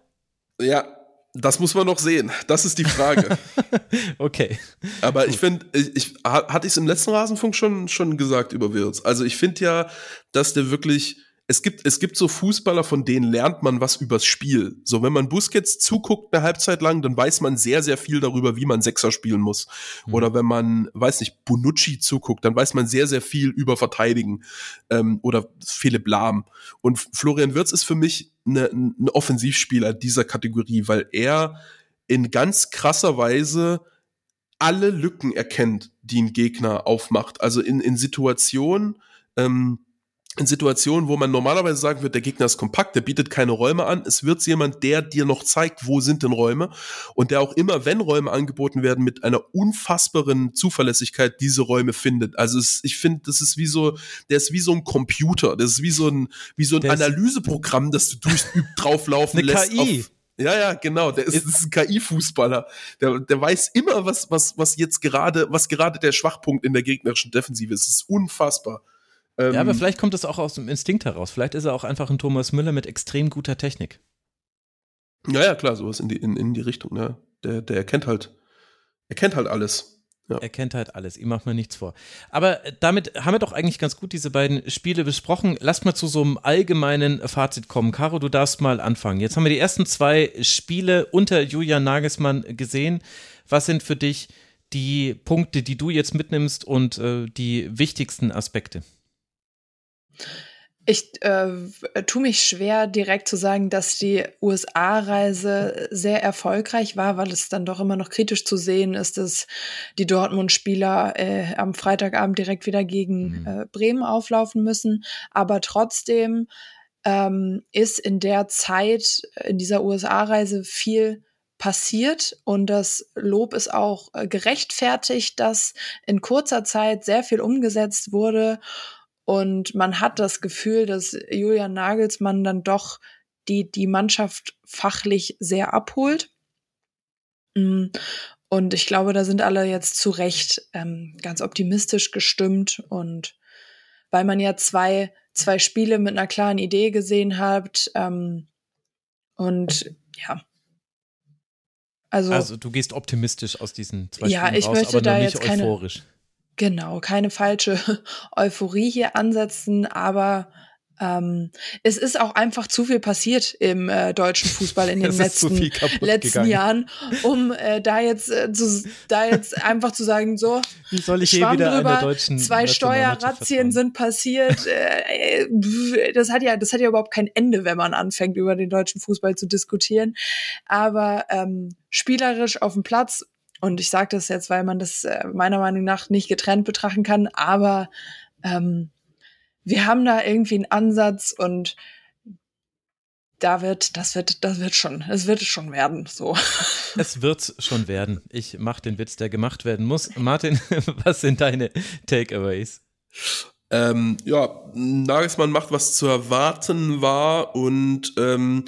Ja, das muss man noch sehen. Das ist die Frage. okay. Aber ich finde, ich, ich, hatte ich es im letzten Rasenfunk schon, schon gesagt über Wirtz. Also ich finde ja, dass der wirklich es gibt, es gibt so Fußballer, von denen lernt man was übers Spiel. So, wenn man Busquets zuguckt eine Halbzeit lang, dann weiß man sehr, sehr viel darüber, wie man Sechser spielen muss. Mhm. Oder wenn man, weiß nicht, Bonucci zuguckt, dann weiß man sehr, sehr viel über Verteidigen. Ähm, oder Philipp Lahm. Und Florian Wirtz ist für mich ein Offensivspieler dieser Kategorie, weil er in ganz krasser Weise alle Lücken erkennt, die ein Gegner aufmacht. Also in, in Situationen, ähm, in Situationen, wo man normalerweise sagen wird, der Gegner ist kompakt, der bietet keine Räume an. Es wird jemand, der dir noch zeigt, wo sind denn Räume und der auch immer, wenn Räume angeboten werden, mit einer unfassbaren Zuverlässigkeit diese Räume findet. Also es, ich finde, das ist wie so, der ist wie so ein Computer, das ist wie so ein, wie so ein Analyseprogramm, das du durch, drauflaufen Eine lässt. KI. Auf, ja, ja, genau. Der ist, ist ein KI-Fußballer. Der, der weiß immer, was, was, was jetzt gerade, was gerade der Schwachpunkt in der gegnerischen Defensive ist. Es ist unfassbar. Ähm, ja, aber vielleicht kommt es auch aus dem Instinkt heraus. Vielleicht ist er auch einfach ein Thomas Müller mit extrem guter Technik. Ja, ja, klar, sowas in die, in, in die Richtung, ne? Der, der erkennt halt, er kennt halt alles. Ja. Er kennt halt alles, ihm macht man nichts vor. Aber äh, damit haben wir doch eigentlich ganz gut diese beiden Spiele besprochen. Lasst mal zu so einem allgemeinen Fazit kommen. Caro, du darfst mal anfangen. Jetzt haben wir die ersten zwei Spiele unter Julian Nagelsmann gesehen. Was sind für dich die Punkte, die du jetzt mitnimmst und äh, die wichtigsten Aspekte? Ich äh, tue mich schwer, direkt zu sagen, dass die USA-Reise sehr erfolgreich war, weil es dann doch immer noch kritisch zu sehen ist, dass die Dortmund-Spieler äh, am Freitagabend direkt wieder gegen mhm. äh, Bremen auflaufen müssen. Aber trotzdem ähm, ist in der Zeit, in dieser USA-Reise viel passiert und das Lob ist auch äh, gerechtfertigt, dass in kurzer Zeit sehr viel umgesetzt wurde und man hat das Gefühl, dass Julian Nagelsmann dann doch die, die Mannschaft fachlich sehr abholt. Mm, und ich glaube, da sind alle jetzt zu Recht ähm, ganz optimistisch gestimmt. Und weil man ja zwei, zwei Spiele mit einer klaren Idee gesehen hat. Ähm, und ja. Also, also du gehst optimistisch aus diesen zwei ja, Spielen ich raus, möchte aber da nicht jetzt keine, euphorisch. Genau, keine falsche Euphorie hier ansetzen, aber ähm, es ist auch einfach zu viel passiert im äh, deutschen Fußball in den letzten, letzten Jahren, um äh, da jetzt äh, zu, da jetzt einfach zu sagen, so Wie soll ich hier wieder drüber, deutschen zwei Steuerrazzien sind passiert. Äh, äh, das hat ja, das hat ja überhaupt kein Ende, wenn man anfängt über den deutschen Fußball zu diskutieren. Aber ähm, spielerisch auf dem Platz und ich sage das jetzt, weil man das äh, meiner Meinung nach nicht getrennt betrachten kann, aber ähm, wir haben da irgendwie einen Ansatz und da wird, das wird, das wird schon, es wird schon werden, so. Es wird schon werden. Ich mache den Witz, der gemacht werden muss. Martin, was sind deine Takeaways? Ähm, ja, Nagelsmann macht, was zu erwarten war und ähm,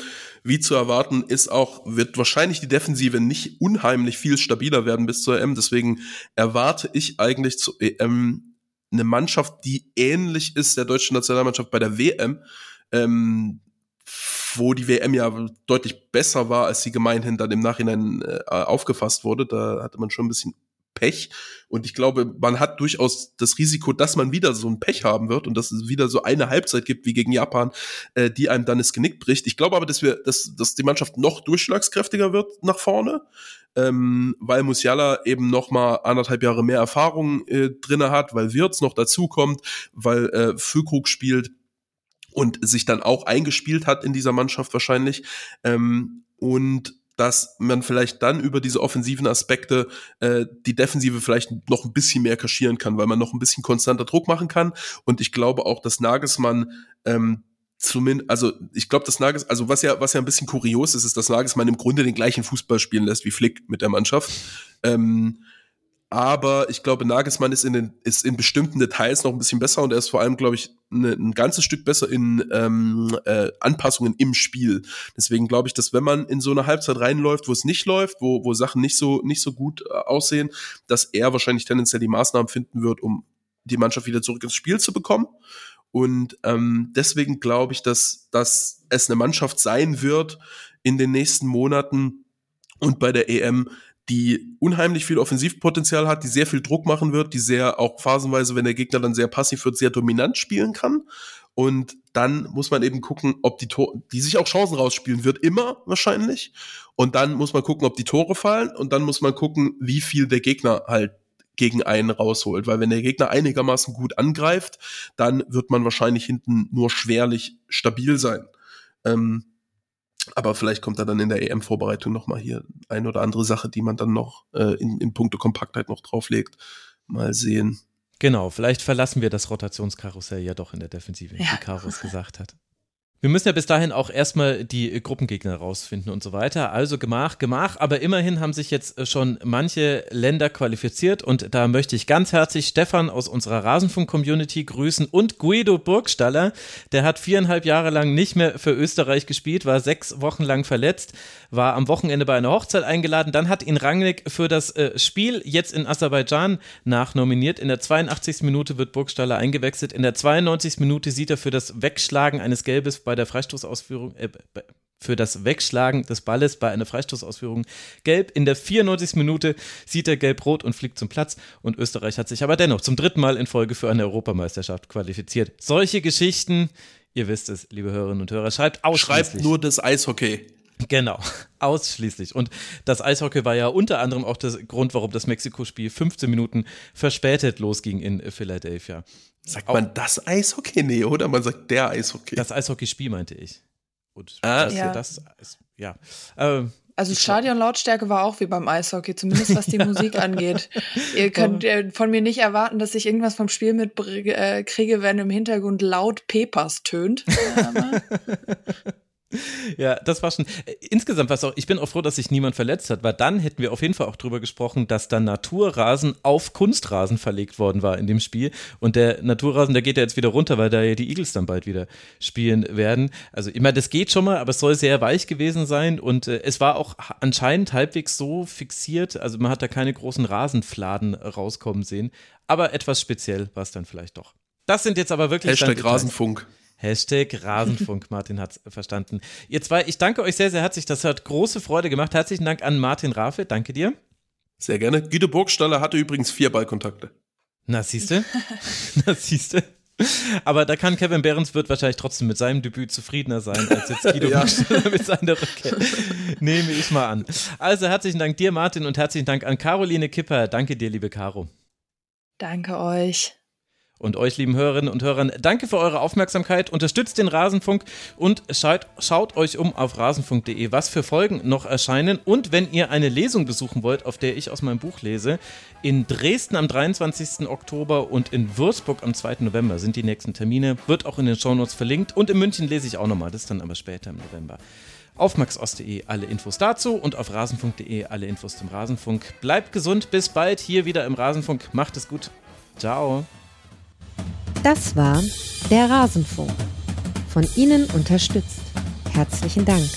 wie zu erwarten ist auch, wird wahrscheinlich die Defensive nicht unheimlich viel stabiler werden bis zur EM. Deswegen erwarte ich eigentlich zur EM eine Mannschaft, die ähnlich ist der deutschen Nationalmannschaft bei der WM, ähm, wo die WM ja deutlich besser war, als sie gemeinhin dann im Nachhinein äh, aufgefasst wurde. Da hatte man schon ein bisschen Pech. Und ich glaube, man hat durchaus das Risiko, dass man wieder so ein Pech haben wird und dass es wieder so eine Halbzeit gibt wie gegen Japan, äh, die einem dann das Genick bricht. Ich glaube aber, dass wir, dass, dass die Mannschaft noch durchschlagskräftiger wird nach vorne. ähm, weil Musiala eben noch mal anderthalb Jahre mehr Erfahrung äh, drinne hat, weil Wirtz noch dazukommt, weil äh, Füllkrug spielt und sich dann auch eingespielt hat in dieser Mannschaft wahrscheinlich. Ähm, und dass man vielleicht dann über diese offensiven Aspekte äh, die Defensive vielleicht noch ein bisschen mehr kaschieren kann, weil man noch ein bisschen konstanter Druck machen kann. Und ich glaube auch, dass Nagelsmann ähm, zumindest, also ich glaube, dass Nagels, also was ja, was ja ein bisschen kurios ist, ist, dass Nagelsmann im Grunde den gleichen Fußball spielen lässt wie Flick mit der Mannschaft. Ähm, aber ich glaube, Nagelsmann ist in, den, ist in bestimmten Details noch ein bisschen besser und er ist vor allem, glaube ich, ne, ein ganzes Stück besser in ähm, äh, Anpassungen im Spiel. Deswegen glaube ich, dass wenn man in so eine Halbzeit reinläuft, wo es nicht läuft, wo, wo Sachen nicht so, nicht so gut äh, aussehen, dass er wahrscheinlich tendenziell die Maßnahmen finden wird, um die Mannschaft wieder zurück ins Spiel zu bekommen. Und ähm, deswegen glaube ich, dass, dass es eine Mannschaft sein wird in den nächsten Monaten und bei der EM, die unheimlich viel Offensivpotenzial hat, die sehr viel Druck machen wird, die sehr auch phasenweise, wenn der Gegner dann sehr passiv wird, sehr dominant spielen kann. Und dann muss man eben gucken, ob die Tore, die sich auch Chancen rausspielen wird, immer wahrscheinlich. Und dann muss man gucken, ob die Tore fallen. Und dann muss man gucken, wie viel der Gegner halt gegen einen rausholt. Weil wenn der Gegner einigermaßen gut angreift, dann wird man wahrscheinlich hinten nur schwerlich stabil sein. Ähm, aber vielleicht kommt da dann in der EM-Vorbereitung nochmal hier eine oder andere Sache, die man dann noch äh, in, in puncto Kompaktheit noch drauflegt. Mal sehen. Genau, vielleicht verlassen wir das Rotationskarussell ja doch in der Defensive, ja. wie Karus gesagt hat. Wir müssen ja bis dahin auch erstmal die Gruppengegner rausfinden und so weiter. Also Gemach, Gemach. Aber immerhin haben sich jetzt äh, schon manche Länder qualifiziert und da möchte ich ganz herzlich Stefan aus unserer Rasenfunk-Community grüßen und Guido Burgstaller. Der hat viereinhalb Jahre lang nicht mehr für Österreich gespielt, war sechs Wochen lang verletzt, war am Wochenende bei einer Hochzeit eingeladen. Dann hat ihn Rangnick für das äh, Spiel jetzt in Aserbaidschan nachnominiert. In der 82. Minute wird Burgstaller eingewechselt. In der 92. Minute sieht er für das Wegschlagen eines Gelbes bei der Freistoßausführung, äh, für das Wegschlagen des Balles bei einer Freistoßausführung gelb. In der 94. Minute sieht er gelb-rot und fliegt zum Platz. Und Österreich hat sich aber dennoch zum dritten Mal in Folge für eine Europameisterschaft qualifiziert. Solche Geschichten, ihr wisst es, liebe Hörerinnen und Hörer, schreibt ausschließlich. Schreibt nur das Eishockey. Genau, ausschließlich. Und das Eishockey war ja unter anderem auch der Grund, warum das Mexiko-Spiel 15 Minuten verspätet losging in Philadelphia. Sagt auch, man das Eishockey? Nee, oder? Man sagt der Eishockey. Das Eishockeyspiel meinte ich. Und ah, das, ja. das ja. Ähm, also Stadionlautstärke war auch wie beim Eishockey, zumindest was die Musik angeht. Ihr könnt äh, von mir nicht erwarten, dass ich irgendwas vom Spiel mitkriege, äh, wenn im Hintergrund laut Pepas tönt. Ja, das war schon. Äh, insgesamt war es auch, ich bin auch froh, dass sich niemand verletzt hat, weil dann hätten wir auf jeden Fall auch drüber gesprochen, dass dann Naturrasen auf Kunstrasen verlegt worden war in dem Spiel. Und der Naturrasen, der geht ja jetzt wieder runter, weil da ja die Eagles dann bald wieder spielen werden. Also immer, das geht schon mal, aber es soll sehr weich gewesen sein und äh, es war auch anscheinend halbwegs so fixiert. Also man hat da keine großen Rasenfladen rauskommen sehen. Aber etwas speziell war es dann vielleicht doch. Das sind jetzt aber wirklich. Hashtag Rasenfunk. Hashtag Rasenfunk, Martin hat verstanden. Ihr zwei, ich danke euch sehr, sehr herzlich. Das hat große Freude gemacht. Herzlichen Dank an Martin Rafe. Danke dir. Sehr gerne. Guido Burgstaller hatte übrigens vier Ballkontakte. Na, siehste? Na, siehste? Aber da kann Kevin Behrens wird wahrscheinlich trotzdem mit seinem Debüt zufriedener sein als jetzt Guido ja. mit seiner Rückkehr. Nehme ich mal an. Also herzlichen Dank dir, Martin, und herzlichen Dank an Caroline Kipper. Danke dir, liebe Caro. Danke euch. Und euch, lieben Hörerinnen und Hörern, danke für eure Aufmerksamkeit. Unterstützt den Rasenfunk und schaut, schaut euch um auf rasenfunk.de, was für Folgen noch erscheinen. Und wenn ihr eine Lesung besuchen wollt, auf der ich aus meinem Buch lese, in Dresden am 23. Oktober und in Würzburg am 2. November sind die nächsten Termine. Wird auch in den Shownotes verlinkt. Und in München lese ich auch nochmal, das dann aber später im November. Auf maxos.de alle Infos dazu und auf rasenfunk.de alle Infos zum Rasenfunk. Bleibt gesund, bis bald hier wieder im Rasenfunk. Macht es gut. Ciao. Das war der Rasenfunk. Von Ihnen unterstützt. Herzlichen Dank.